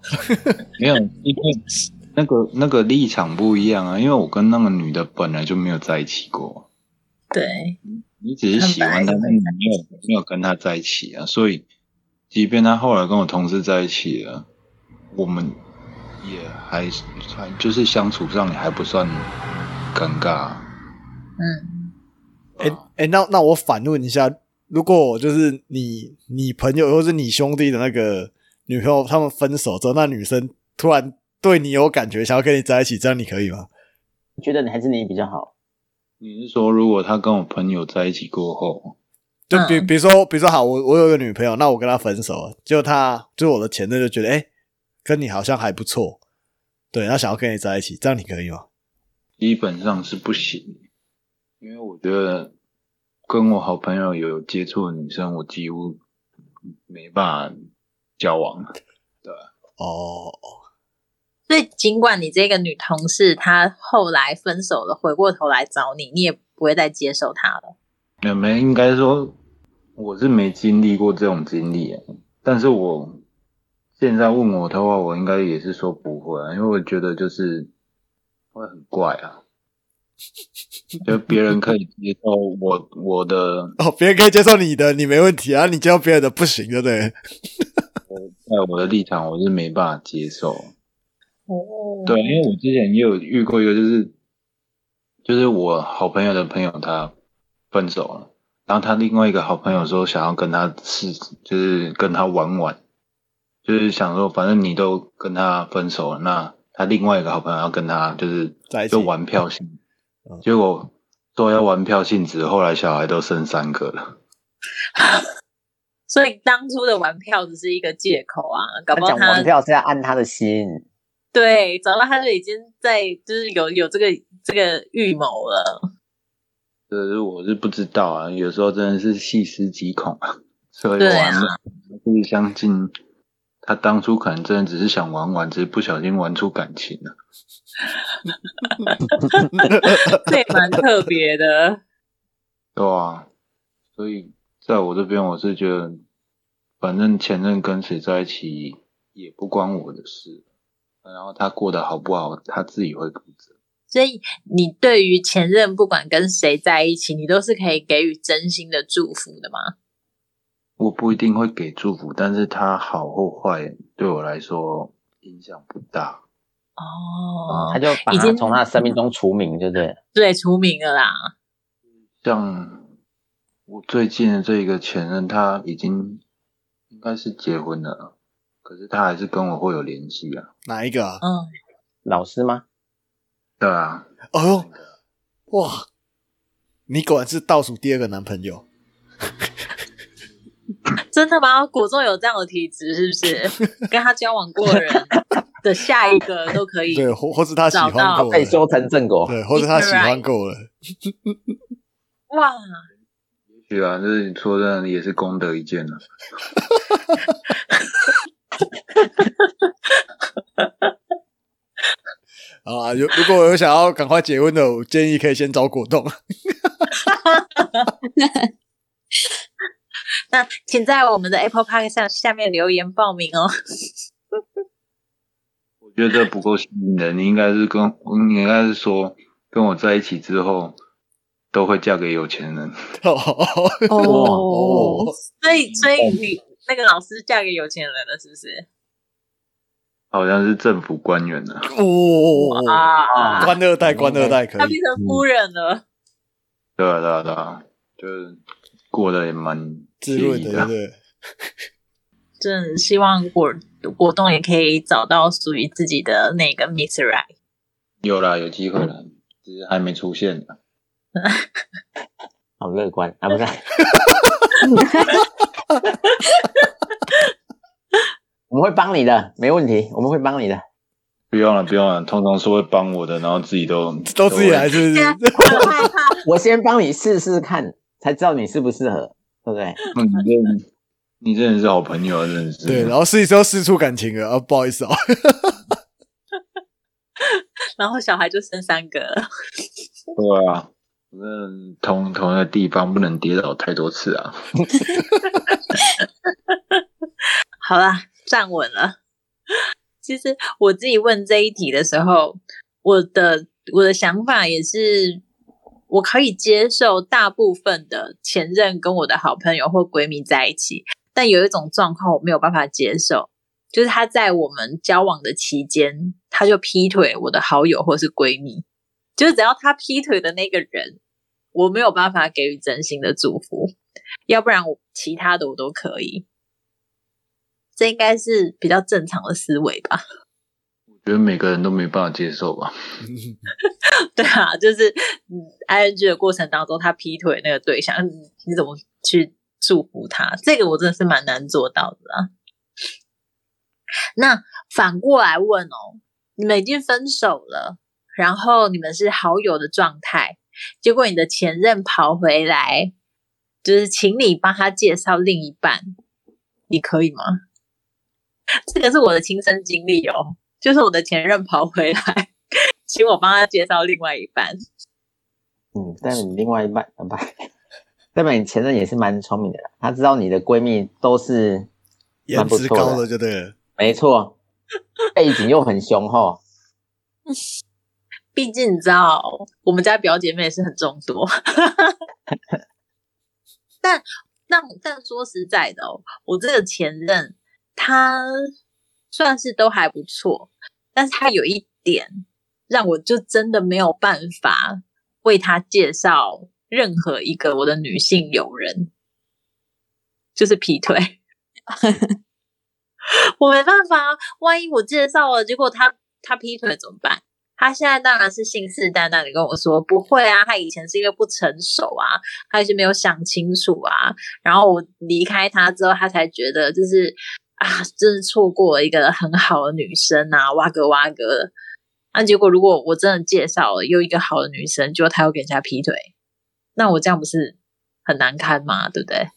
Speaker 5: 没有，因为那个那个立场不一样啊。因为我跟那个女的本来就没有在一起过。
Speaker 1: 对，
Speaker 5: 你只是喜欢她，但你没有没有跟她在一起啊。所以，即便他后来跟我同事在一起了，我们也还还就是相处上也还不算尴尬。
Speaker 1: 嗯，
Speaker 4: 哎哎，那那我反问一下，如果就是你你朋友或是你兄弟的那个女朋友，他们分手之后，那女生突然对你有感觉，想要跟你在一起，这样你可以吗？
Speaker 2: 觉得你还是你比较好。
Speaker 5: 你是说，如果他跟我朋友在一起过后，
Speaker 4: 就比比如说，比如说好，我我有一个女朋友，那我跟她分手了，就她就我的前任就觉得，哎，跟你好像还不错，对，他想要跟你在一起，这样你可以吗？
Speaker 5: 基本上是不行。因为我觉得跟我好朋友有接触的女生，我几乎没办法交往。对，
Speaker 4: 哦，
Speaker 1: 所以尽管你这个女同事她后来分手了，回过头来找你，你也不会再接受她了。
Speaker 5: 没没，应该说我是没经历过这种经历，但是我现在问我的话，我应该也是说不会，因为我觉得就是会很怪啊。就别人可以接受我我的
Speaker 4: 哦，别人可以接受你的，你没问题啊。你接受别人的不行，对不对？
Speaker 5: 在我的立场，我是没办法接受。
Speaker 1: 哦，
Speaker 5: 对，因为我之前也有遇过一个，就是就是我好朋友的朋友他分手了，然后他另外一个好朋友说想要跟他试，就是跟他玩玩，就是想说，反正你都跟他分手了，那他另外一个好朋友要跟他就是
Speaker 4: 在
Speaker 5: 就玩票性
Speaker 4: 嗯，
Speaker 5: 结果说要玩票性质，后来小孩都生三个了。
Speaker 1: 所以当初的玩票只是一个借口啊，搞
Speaker 2: 他
Speaker 1: 不好他
Speaker 2: 讲玩票是要按他的心，
Speaker 1: 对，早到他就已经在就是有有这个这个预谋了。
Speaker 5: 这是我是不知道啊，有时候真的是细思极恐啊。所以
Speaker 1: 玩了
Speaker 5: 我就是相信他当初可能真的只是想玩玩，只是不小心玩出感情了。
Speaker 1: 这也蛮特别的。
Speaker 5: 对啊，所以在我这边，我是觉得，反正前任跟谁在一起也不关我的事，然后他过得好不好，他自己会负责。
Speaker 1: 所以你对于前任不管跟谁在一起，你都是可以给予真心的祝福的吗？
Speaker 5: 我不一定会给祝福，但是他好或坏对我来说影响不大。
Speaker 1: 哦
Speaker 2: 他，就把
Speaker 1: 已经
Speaker 2: 他从他生命中除名，对不对？
Speaker 1: 对，除名了啦。
Speaker 5: 像我最近的这一个前任，他已经应该是结婚了，可是他还是跟我会有联系啊。
Speaker 4: 哪一个啊？
Speaker 1: 嗯，
Speaker 2: 老师吗？
Speaker 5: 对啊，
Speaker 4: 哦呦，哇！你果然是倒数第二个男朋友，
Speaker 1: 真的吗？果中有这样的体质，是不是？跟他交往过的人的下一个都可以。
Speaker 4: 对，或或是他喜欢过了，
Speaker 2: 被修成正果。
Speaker 4: 对，或者他喜欢过了，
Speaker 1: 哇，
Speaker 5: 也许啊，这你说的也是功德一件啊。
Speaker 4: 啊，有如果有想要赶快结婚的，我建议可以先找果冻。
Speaker 1: 那请在我们的 Apple Park 上下面留言报名哦。
Speaker 5: 我觉得这不够吸引人，你应该是跟你应该是说跟我在一起之后都会嫁给有钱人。
Speaker 4: 哦，
Speaker 1: 哦，所以所以你那个老师嫁给有钱人了，是不是？
Speaker 5: 好像是政府官员呢、
Speaker 4: 哦，
Speaker 1: 啊，
Speaker 4: 官二代，官二代可
Speaker 1: 他
Speaker 4: 以
Speaker 1: 变成夫人了。
Speaker 5: 对啊，对啊，对啊，就是过得也蛮
Speaker 4: 滋润的，
Speaker 5: 惬意的。
Speaker 4: 对？
Speaker 1: 真的希望果果冻也可以找到属于自己的那个 Miss Right。
Speaker 5: 有啦，有机会了，只是还没出现呢。
Speaker 2: 好乐观啊，不是？我们会帮你的，没问题，我们会帮你的。
Speaker 5: 不用了，不用了，通常是会帮我的，然后自己都
Speaker 4: 都自己来，是不是？
Speaker 1: 我很害怕，
Speaker 2: 我先帮你试试看，才知道你适不适合，对不对？
Speaker 5: 嗯你真你真的是好朋友啊，真的是。
Speaker 4: 对，然后试一试要试出感情了啊，不好意思啊，
Speaker 1: 然后小孩就生三个了。
Speaker 5: 对啊，嗯同同一个地方不能跌倒太多次啊。
Speaker 1: 好啦，站稳了。其实我自己问这一题的时候，我的我的想法也是，我可以接受大部分的前任跟我的好朋友或闺蜜在一起，但有一种状况我没有办法接受，就是他在我们交往的期间，他就劈腿我的好友或是闺蜜，就是只要他劈腿的那个人，我没有办法给予真心的祝福，要不然我其他的我都可以。这应该是比较正常的思维吧？
Speaker 5: 我觉得每个人都没办法接受吧。
Speaker 1: 对啊，就是嗯，ing 的过程当中，他劈腿那个对象，嗯你怎么去祝福他？这个我真的是蛮难做到的啊。那反过来问哦，你们已经分手了，然后你们是好友的状态，结果你的前任跑回来，就是请你帮他介绍另一半，你可以吗？这个是我的亲身经历哦，就是我的前任跑回来，请我帮他介绍另外一半。
Speaker 2: 嗯，但你另外一半啊不，代表你前任也是蛮聪明的，他知道你的闺蜜都是
Speaker 4: 颜
Speaker 2: 蛮不错
Speaker 4: 值高的
Speaker 2: 的，
Speaker 4: 就对了。
Speaker 2: 没错，背景又很雄厚，
Speaker 1: 毕竟你知道，我们家表姐妹是很众多，但但但说实在的哦，我这个前任他算是都还不错，但是他有一点让我就真的没有办法为他介绍任何一个我的女性友人，就是劈腿。我没办法啊，万一我介绍了，结果他他劈腿怎么办？他现在当然是信誓旦旦的跟我说不会啊，他以前是因为不成熟啊，他一直没有想清楚啊。然后我离开他之后，他才觉得就是啊，真是错过了一个很好的女生啊，哇哥哇哥的。那结果如果我真的介绍了又一个好的女生，结果他又给人家劈腿，那我这样不是很难堪吗？对不对？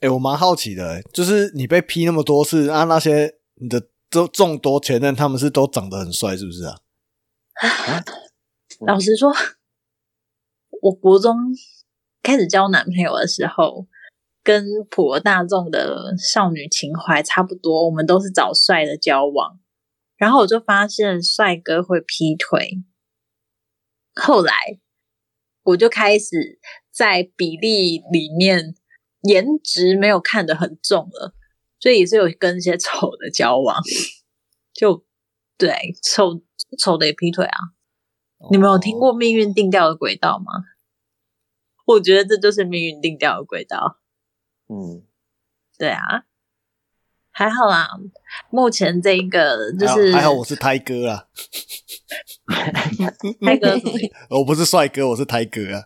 Speaker 4: 哎、我蛮好奇的、就是你被批那么多次啊，那些你的众众多前任，他们是都长得很帅，是不是啊？
Speaker 1: 老实说，我国中开始交男朋友的时候，跟普罗大众的少女情怀差不多，我们都是找帅的交往。然后我就发现帅哥会劈腿，后来我就开始在比例里面颜值没有看得很重了，所以也是有跟一些丑的交往，就对丑丑的也劈腿啊。你们有听过命运定调的轨道吗？我觉得这就是命运定调的轨道。
Speaker 2: 嗯，
Speaker 1: 对啊，还好啦。目前这一个就是
Speaker 4: 还好还好我是胎哥啊，
Speaker 1: 胎哥
Speaker 4: 我不是帅哥，我是胎哥啊。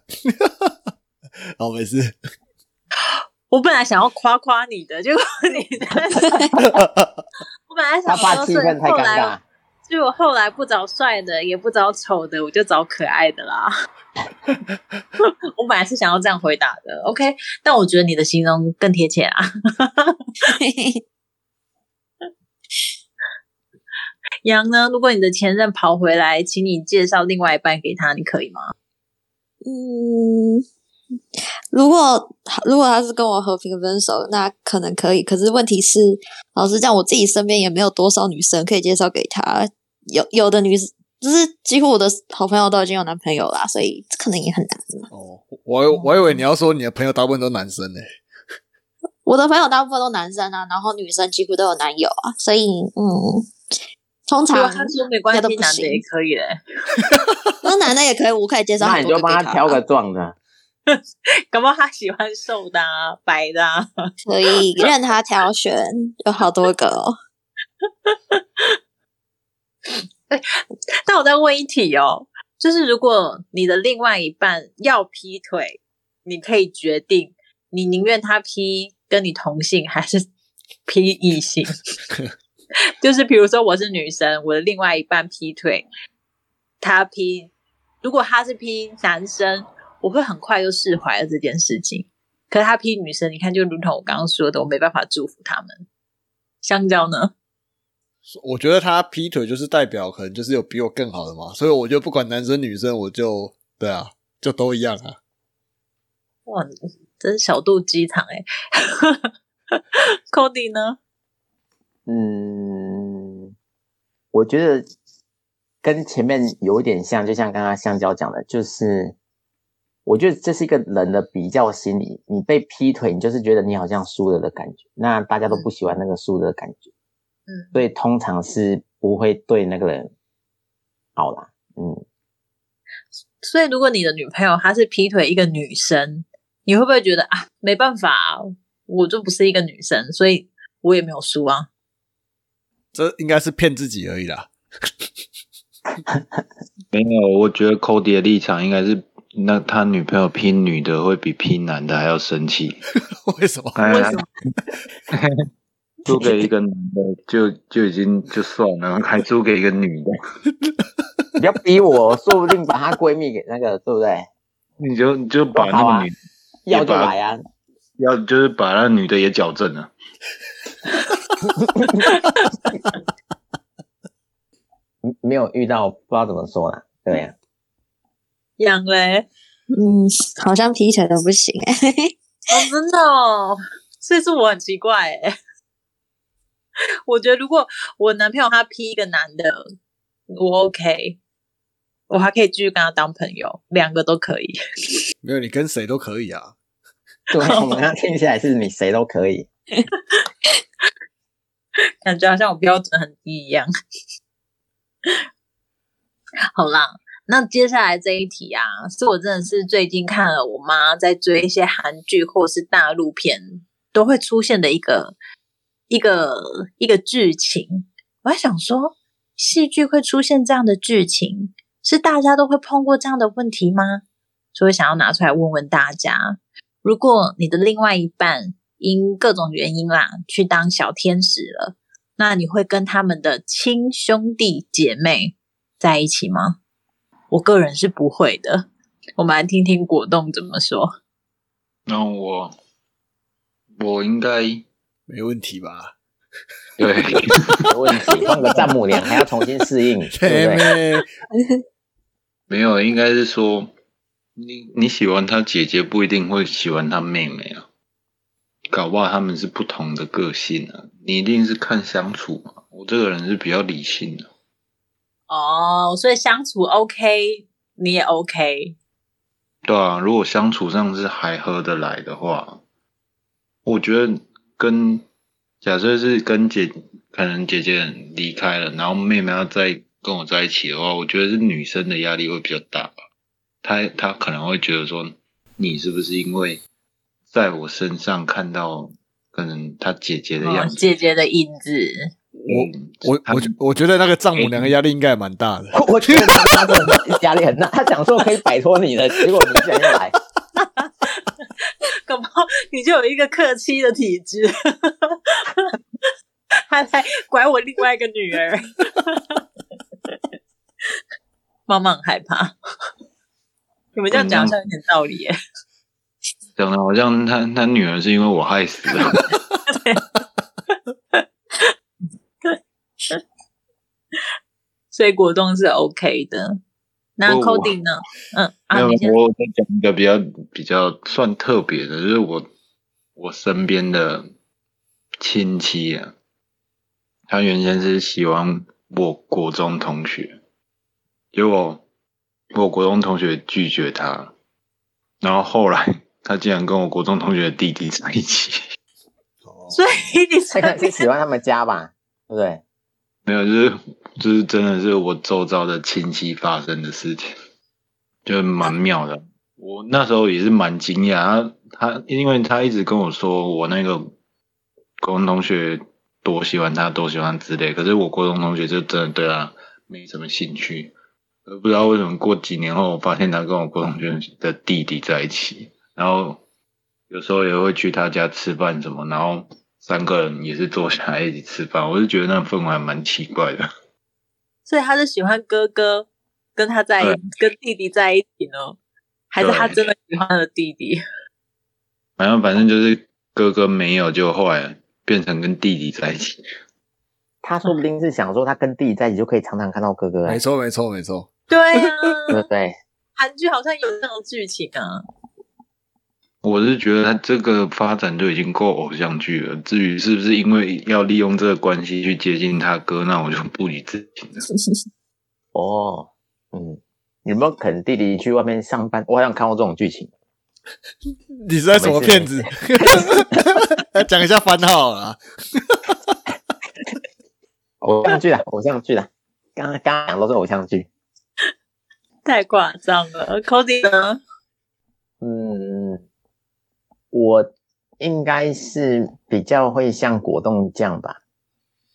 Speaker 4: 好，没事。
Speaker 1: 我本来想要夸夸你的，结果你 我本来想说是
Speaker 2: 气氛太尴
Speaker 1: 后来
Speaker 2: 尬。
Speaker 1: 就我后来不找帅的，也不找丑的，我就找可爱的啦。我本来是想要这样回答的，OK，但我觉得你的形容更贴切啊。杨呢？如果你的前任跑回来，请你介绍另外一半给他，你可以吗？
Speaker 3: 嗯，如果如果他是跟我和平分手，那可能可以。可是问题是，老实讲，我自己身边也没有多少女生可以介绍给他。有有的女子，就是几乎我的好朋友都已经有男朋友啦，所以这可能也很难嘛。
Speaker 4: 哦，我我以为你要说你的朋友大部分都男生呢、
Speaker 3: 我的朋友大部分都男生啊，然后女生几乎都有男友啊，所以嗯，通常
Speaker 1: 他说没关系，
Speaker 3: 应该都不行
Speaker 1: 男的也可以嘞。
Speaker 3: 那男的也可以，我可以介绍
Speaker 2: 那你就帮他挑个壮的，
Speaker 1: 搞不好他喜欢瘦的、啊、白的、啊。
Speaker 3: 可以任他挑选，有好多个哦。
Speaker 1: 但我再问一题哦，就是如果你的另外一半要劈腿，你可以决定，你宁愿他劈跟你同性，还是 劈异性？就是比如说我是女生，我的另外一半劈腿，他劈，如果他是劈男生，我会很快就释怀了这件事情。可是他劈女生，你看，就如同我刚刚说的，我没办法祝福他们。香蕉呢？
Speaker 4: 我觉得他劈腿就是代表可能就是有比我更好的嘛，所以我就不管男生女生，我就对啊，就都一样啊。
Speaker 1: 哇，真是小肚鸡肠哎、Cody 呢？
Speaker 2: 嗯，我觉得跟前面有一点像，就像刚刚香蕉讲的，就是我觉得这是一个人的比较心理。你被劈腿，你就是觉得你好像输了的感觉，那大家都不喜欢那个输的感觉，
Speaker 1: 嗯，
Speaker 2: 所以通常是不会对那个人好啦。嗯，
Speaker 1: 所以如果你的女朋友她是劈腿一个女生，你会不会觉得啊，没办法、我就不是一个女生，所以我也没有输啊？
Speaker 4: 这应该是骗自己而已啦。
Speaker 5: 没有，我觉得 Cody 的立场应该是，那他女朋友拼女的会比拼男的还要生气。
Speaker 4: 为什么？
Speaker 5: 哎
Speaker 1: 为什么？
Speaker 5: 输给一个男的就就已经就算了，还租给一个女的，
Speaker 2: 你要逼我，说不定把她闺蜜给那个，对不对？
Speaker 5: 你就你就把那个女
Speaker 2: 要就来啊！
Speaker 5: 要就是把那女的也矫正了。
Speaker 2: 没有遇到，不知道怎么说啦。对呀、
Speaker 1: 养嘞？
Speaker 3: 嗯，好像劈腿都不行哎、
Speaker 1: 哦，真的哦，所以是我很奇怪哎。我觉得如果我男朋友他劈一个男的，我 OK，我还可以继续跟他当朋友，两个都可以。
Speaker 4: 没有，你跟谁都可以啊。
Speaker 2: 对，我们刚 刚听起来是你谁都可以。
Speaker 1: 感觉好像我标准很低一样。好啦，那接下来这一题啊，是我真的是最近看了我妈在追一些韩剧或是大陆片都会出现的一个一个一个剧情，我还想说，戏剧会出现这样的剧情，是大家都会碰过这样的问题吗？所以想要拿出来问问大家，如果你的另外一半因各种原因啦去当小天使了，那你会跟他们的亲兄弟姐妹在一起吗？我个人是不会的。我们来听听果冻怎么说。
Speaker 5: 那我我应该
Speaker 4: 没问题吧？
Speaker 5: 对
Speaker 2: 没问题，换个丈母娘还要重新适应，对不对？
Speaker 5: 没有，应该是说你你喜欢他姐姐，不一定会喜欢他妹妹啊。搞不好他们是不同的个性啊。你一定是看相处嘛。我这个人是比较理性的。
Speaker 1: 哦，所以相处 OK，你也 OK。
Speaker 5: 对啊，如果相处上是还合得来的话，我觉得跟假设是跟姐可能姐姐离开了，然后妹妹要再跟我在一起的话，我觉得是女生的压力会比较大吧。她她可能会觉得说，你是不是因为在我身上看到可能她姐姐的
Speaker 1: 哦
Speaker 5: 样子？
Speaker 1: 姐姐的影子，
Speaker 5: 我
Speaker 4: 我我觉我觉得那个丈母娘的压力应该也蛮大的。
Speaker 2: 我觉得他真的压力很大，他想说可以摆脱你的，结果你竟然又来，
Speaker 1: 你就有一个客妻的体质，他来拐我另外一个女儿，妈妈很害怕。你们这样讲好像有点道理耶。
Speaker 5: 讲的好像他他女儿是因为我害死的。
Speaker 1: 所以果冻是 OK 的。那
Speaker 5: 我
Speaker 1: Cody 呢？嗯，
Speaker 5: 没
Speaker 1: 啊，
Speaker 5: 有，我再讲一个比较比较算特别的，就是我我身边的亲戚啊，他原先是喜欢我国中同学，结果我国中同学拒绝他，然后后来 他竟然跟我国中同学的弟弟在一起，
Speaker 1: 所以你
Speaker 2: 这个是喜欢他们家吧，对不对？
Speaker 5: 没有，就是就是真的是我周遭的亲戚发生的事情，就蛮妙的。我那时候也是蛮惊讶，他他因为他一直跟我说我那个国中同学多喜欢他，多喜欢之类，可是我国中同学就真的对他没什么兴趣。不知道为什么过几年后，我发现他跟我国中同学的弟弟在一起，然后有时候也会去他家吃饭什么，然后三个人也是坐下来一起吃饭，我就觉得那氛围还蛮奇怪的。
Speaker 1: 所以他是喜欢哥哥跟他在跟弟弟在一起呢，还是他真的喜欢他的弟弟？
Speaker 5: 反正反正就是哥哥没有，就后来变成跟弟弟在一起。
Speaker 2: 他说不定是想说，他跟弟弟在一起就可以常常看到哥哥啊
Speaker 4: 没，错，没错，没错。
Speaker 1: 对啊，
Speaker 2: 对不对？
Speaker 1: 韩剧好像有这种剧情啊。
Speaker 5: 我是觉得他这个发展就已经够偶像剧了，至于是不是因为要利用这个关系去接近他哥，那我就不理置评了。
Speaker 2: 哦，嗯，有没有可能弟弟去外面上班？我好像看过这种剧情。
Speaker 4: 你是在什么骗子？来讲一下番号啊！
Speaker 2: 偶像剧啊，偶像剧啊，刚刚刚刚讲都是偶像剧。
Speaker 1: 太夸张了，Cody 呢？
Speaker 2: 嗯，我应该是比较会像果冻酱吧。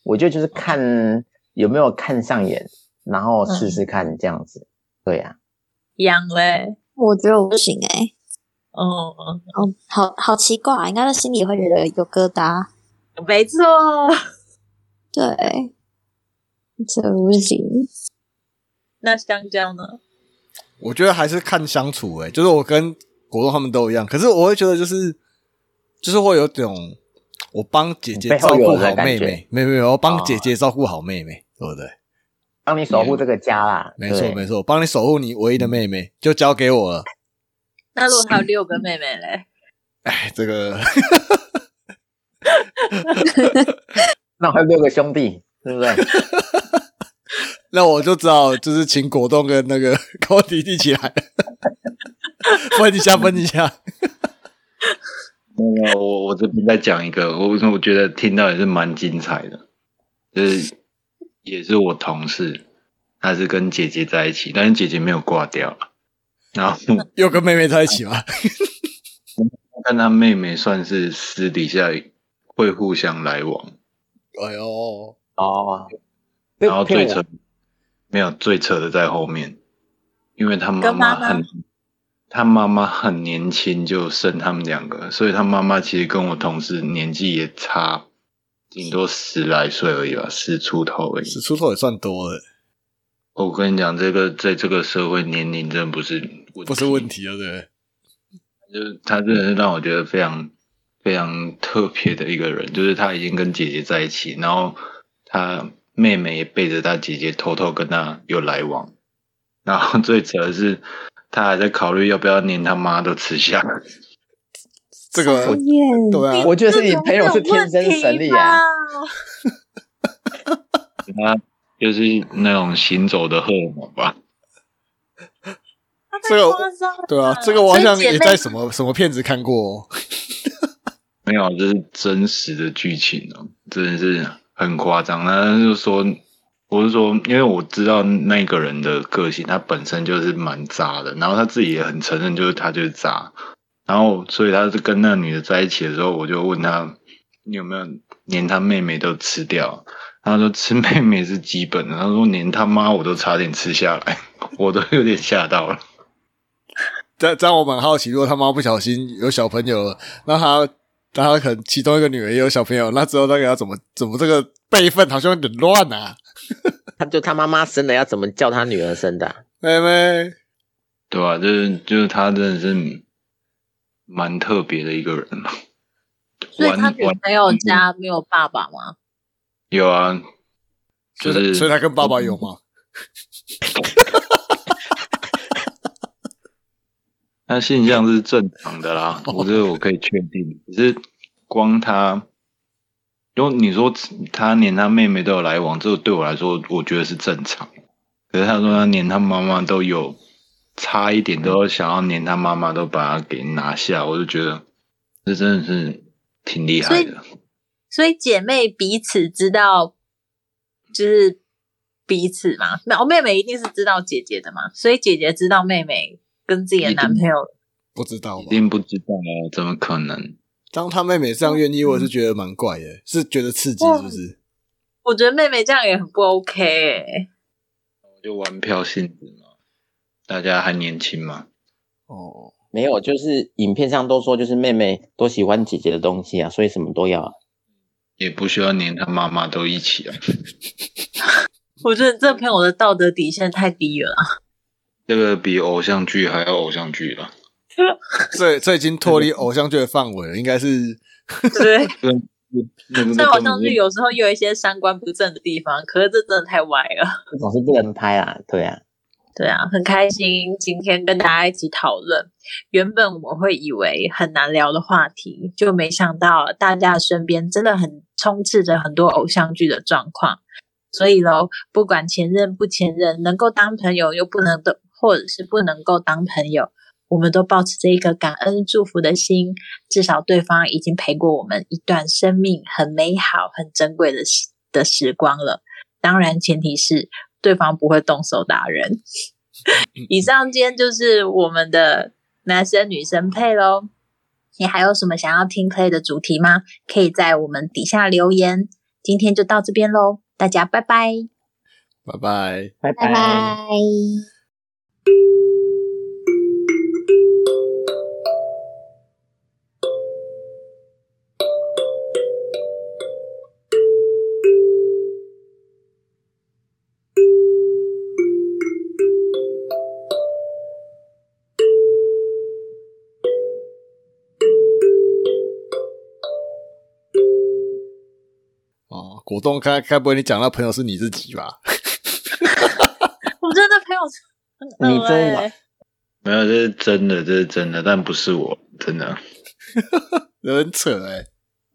Speaker 2: 我觉得就是看有没有看上眼，然后试试看这样子。对呀、
Speaker 1: 养嘞，
Speaker 3: 我觉得我不行哎、
Speaker 1: 嗯，
Speaker 3: 哦，好好奇怪、啊，应该是心里会觉得有疙瘩。
Speaker 1: 没错。
Speaker 3: 对，这不行。
Speaker 1: 那香蕉呢？
Speaker 4: 我觉得还是看相处、欸，就是我跟果冻他们都一样，可是我会觉得就是就是会有种我帮姐姐照顾好妹妹，没有没有，我帮
Speaker 2: 哦
Speaker 4: 姐姐照顾好妹妹，对不对？
Speaker 2: 帮你守护这个家啦。
Speaker 4: 没错
Speaker 2: 对
Speaker 4: 没错，帮你守护你唯一的妹妹，就交给我了。
Speaker 1: 那如果还有六个妹妹嘞？
Speaker 4: 哎，这个
Speaker 2: 那我还有六个兄弟，对不对？
Speaker 4: 那我就只好就是请果冻跟那个 高迪一起来 分一下分一下。
Speaker 5: 没有，我我这边再讲一个，我我觉得听到也是蛮精彩的，就是也是我同事，他是跟姐姐在一起，但是姐姐没有挂掉，然后
Speaker 4: 又跟妹妹在一起吗？
Speaker 5: 跟他妹妹算是私底下会互相来往，
Speaker 4: 哎呦，
Speaker 2: 哦，
Speaker 5: 然后最
Speaker 2: 骗我。
Speaker 5: 扯没有最扯的在后面，因为他妈
Speaker 1: 跟妈妈
Speaker 5: 很，他妈妈很年轻就生他们两个，所以他妈妈其实跟我同事年纪也差，顶多十来岁而已吧，十出头而已。
Speaker 4: 十出头也算多了，
Speaker 5: 我跟你讲，这个在这个社会年龄真的不是问
Speaker 4: 不是问，题了，对不对？
Speaker 5: 就是他真的是让我觉得非常非常特别的一个人，就是他已经跟姐姐在一起，然后他妹妹也背着她姐姐偷偷跟她有来往，然后最扯的是他还在考虑要不要连他妈都吃下。
Speaker 4: 这个
Speaker 3: 耶，
Speaker 4: 对啊，
Speaker 2: 我觉得是你朋友是天生神力啊，
Speaker 5: 他就是那种行走的荷尔蒙吧。
Speaker 4: 这个对啊，这个我好像也在什么什么片子看过哦。
Speaker 5: 没有，这是真实的剧情哦，真的是很夸张。那就说，我是说，因为我知道那个人的个性，他本身就是蛮渣的，然后他自己也很承认，就是他就是渣。然后，所以他是跟那个女的在一起的时候，我就问他，你有没有连他妹妹都吃掉？他说吃妹妹是基本的，他说连他妈我都差点吃下来，我都有点吓到了。
Speaker 4: 这这我蛮好奇，如果他妈不小心有小朋友，那他那他可能其中一个女儿也有小朋友，那之后那个要怎么怎么这个辈分好像有点乱啊？
Speaker 2: 他就他妈妈生的，要怎么叫他女儿生的啊？
Speaker 4: 妹妹，
Speaker 5: 对啊、就是就是他真的是蛮特别的一个人嘛。
Speaker 1: 所以他
Speaker 5: 玩玩
Speaker 1: 女朋友家没有爸爸吗？
Speaker 5: 有啊，就是
Speaker 4: 所以所以他跟爸爸有吗？
Speaker 5: 他现象是正常的啦，我 这个我可以确定。只是光他，因为你说他连他妹妹都有来往，这个对我来说，我觉得是正常。可是他说他连他妈妈都有，差一点都要想要连他妈妈都把他给拿下，我就觉得这真的是挺厉害的。
Speaker 1: 所以姐妹彼此知道，就是彼此嘛。那我妹妹一定是知道姐姐的嘛，所以姐姐知道妹妹跟自己的男朋友。
Speaker 4: 不知道吧？
Speaker 5: 一定不知道啊，怎么可能？
Speaker 4: 当他妹妹这样愿意，我是觉得蛮怪的，是觉得刺激，是不是？
Speaker 1: 我觉得妹妹这样也很不 OK 哎、
Speaker 5: 就玩票性质嘛，大家还年轻嘛。
Speaker 4: 哦，
Speaker 2: 没有，就是影片上都说，就是妹妹都喜欢姐姐的东西啊，所以什么都要啊。
Speaker 5: 也不需要连他妈妈都一起啊。
Speaker 1: 我觉得这朋友的道德底线太低了啊。
Speaker 5: 这个比偶像剧还要偶像剧了。
Speaker 4: 这这已经脱离偶像剧的范围了，应该是
Speaker 1: 对，
Speaker 5: 那个
Speaker 1: 这好像是有时候有一些三观不正的地方，可是这真的太歪了。
Speaker 2: 这种是不能拍啊，对啊，
Speaker 1: 对啊，很开心今天跟大家一起讨论。原本我会以为很难聊的话题，就没想到大家身边真的很充斥着很多偶像剧的状况。所以喽，不管前任不前任，能够当朋友又不能的，或者是不能够当朋友，我们都保持着一个感恩祝福的心。至少对方已经陪过我们一段生命很美好、很珍贵的时的时光了。当然，前提是对方不会动手打人。以上今天就是我们的男生女生配喽。你还有什么想要听 play 的主题吗？可以在我们底下留言。今天就到这边喽，大家拜拜。
Speaker 4: 拜拜。
Speaker 2: 拜
Speaker 3: 拜
Speaker 4: 果冻，该该不会你讲那朋友是你自己吧？
Speaker 1: 我真的朋友
Speaker 2: 你真
Speaker 5: 没有，这是真的，这是真的，但不是我，真的。
Speaker 4: 有点扯哎、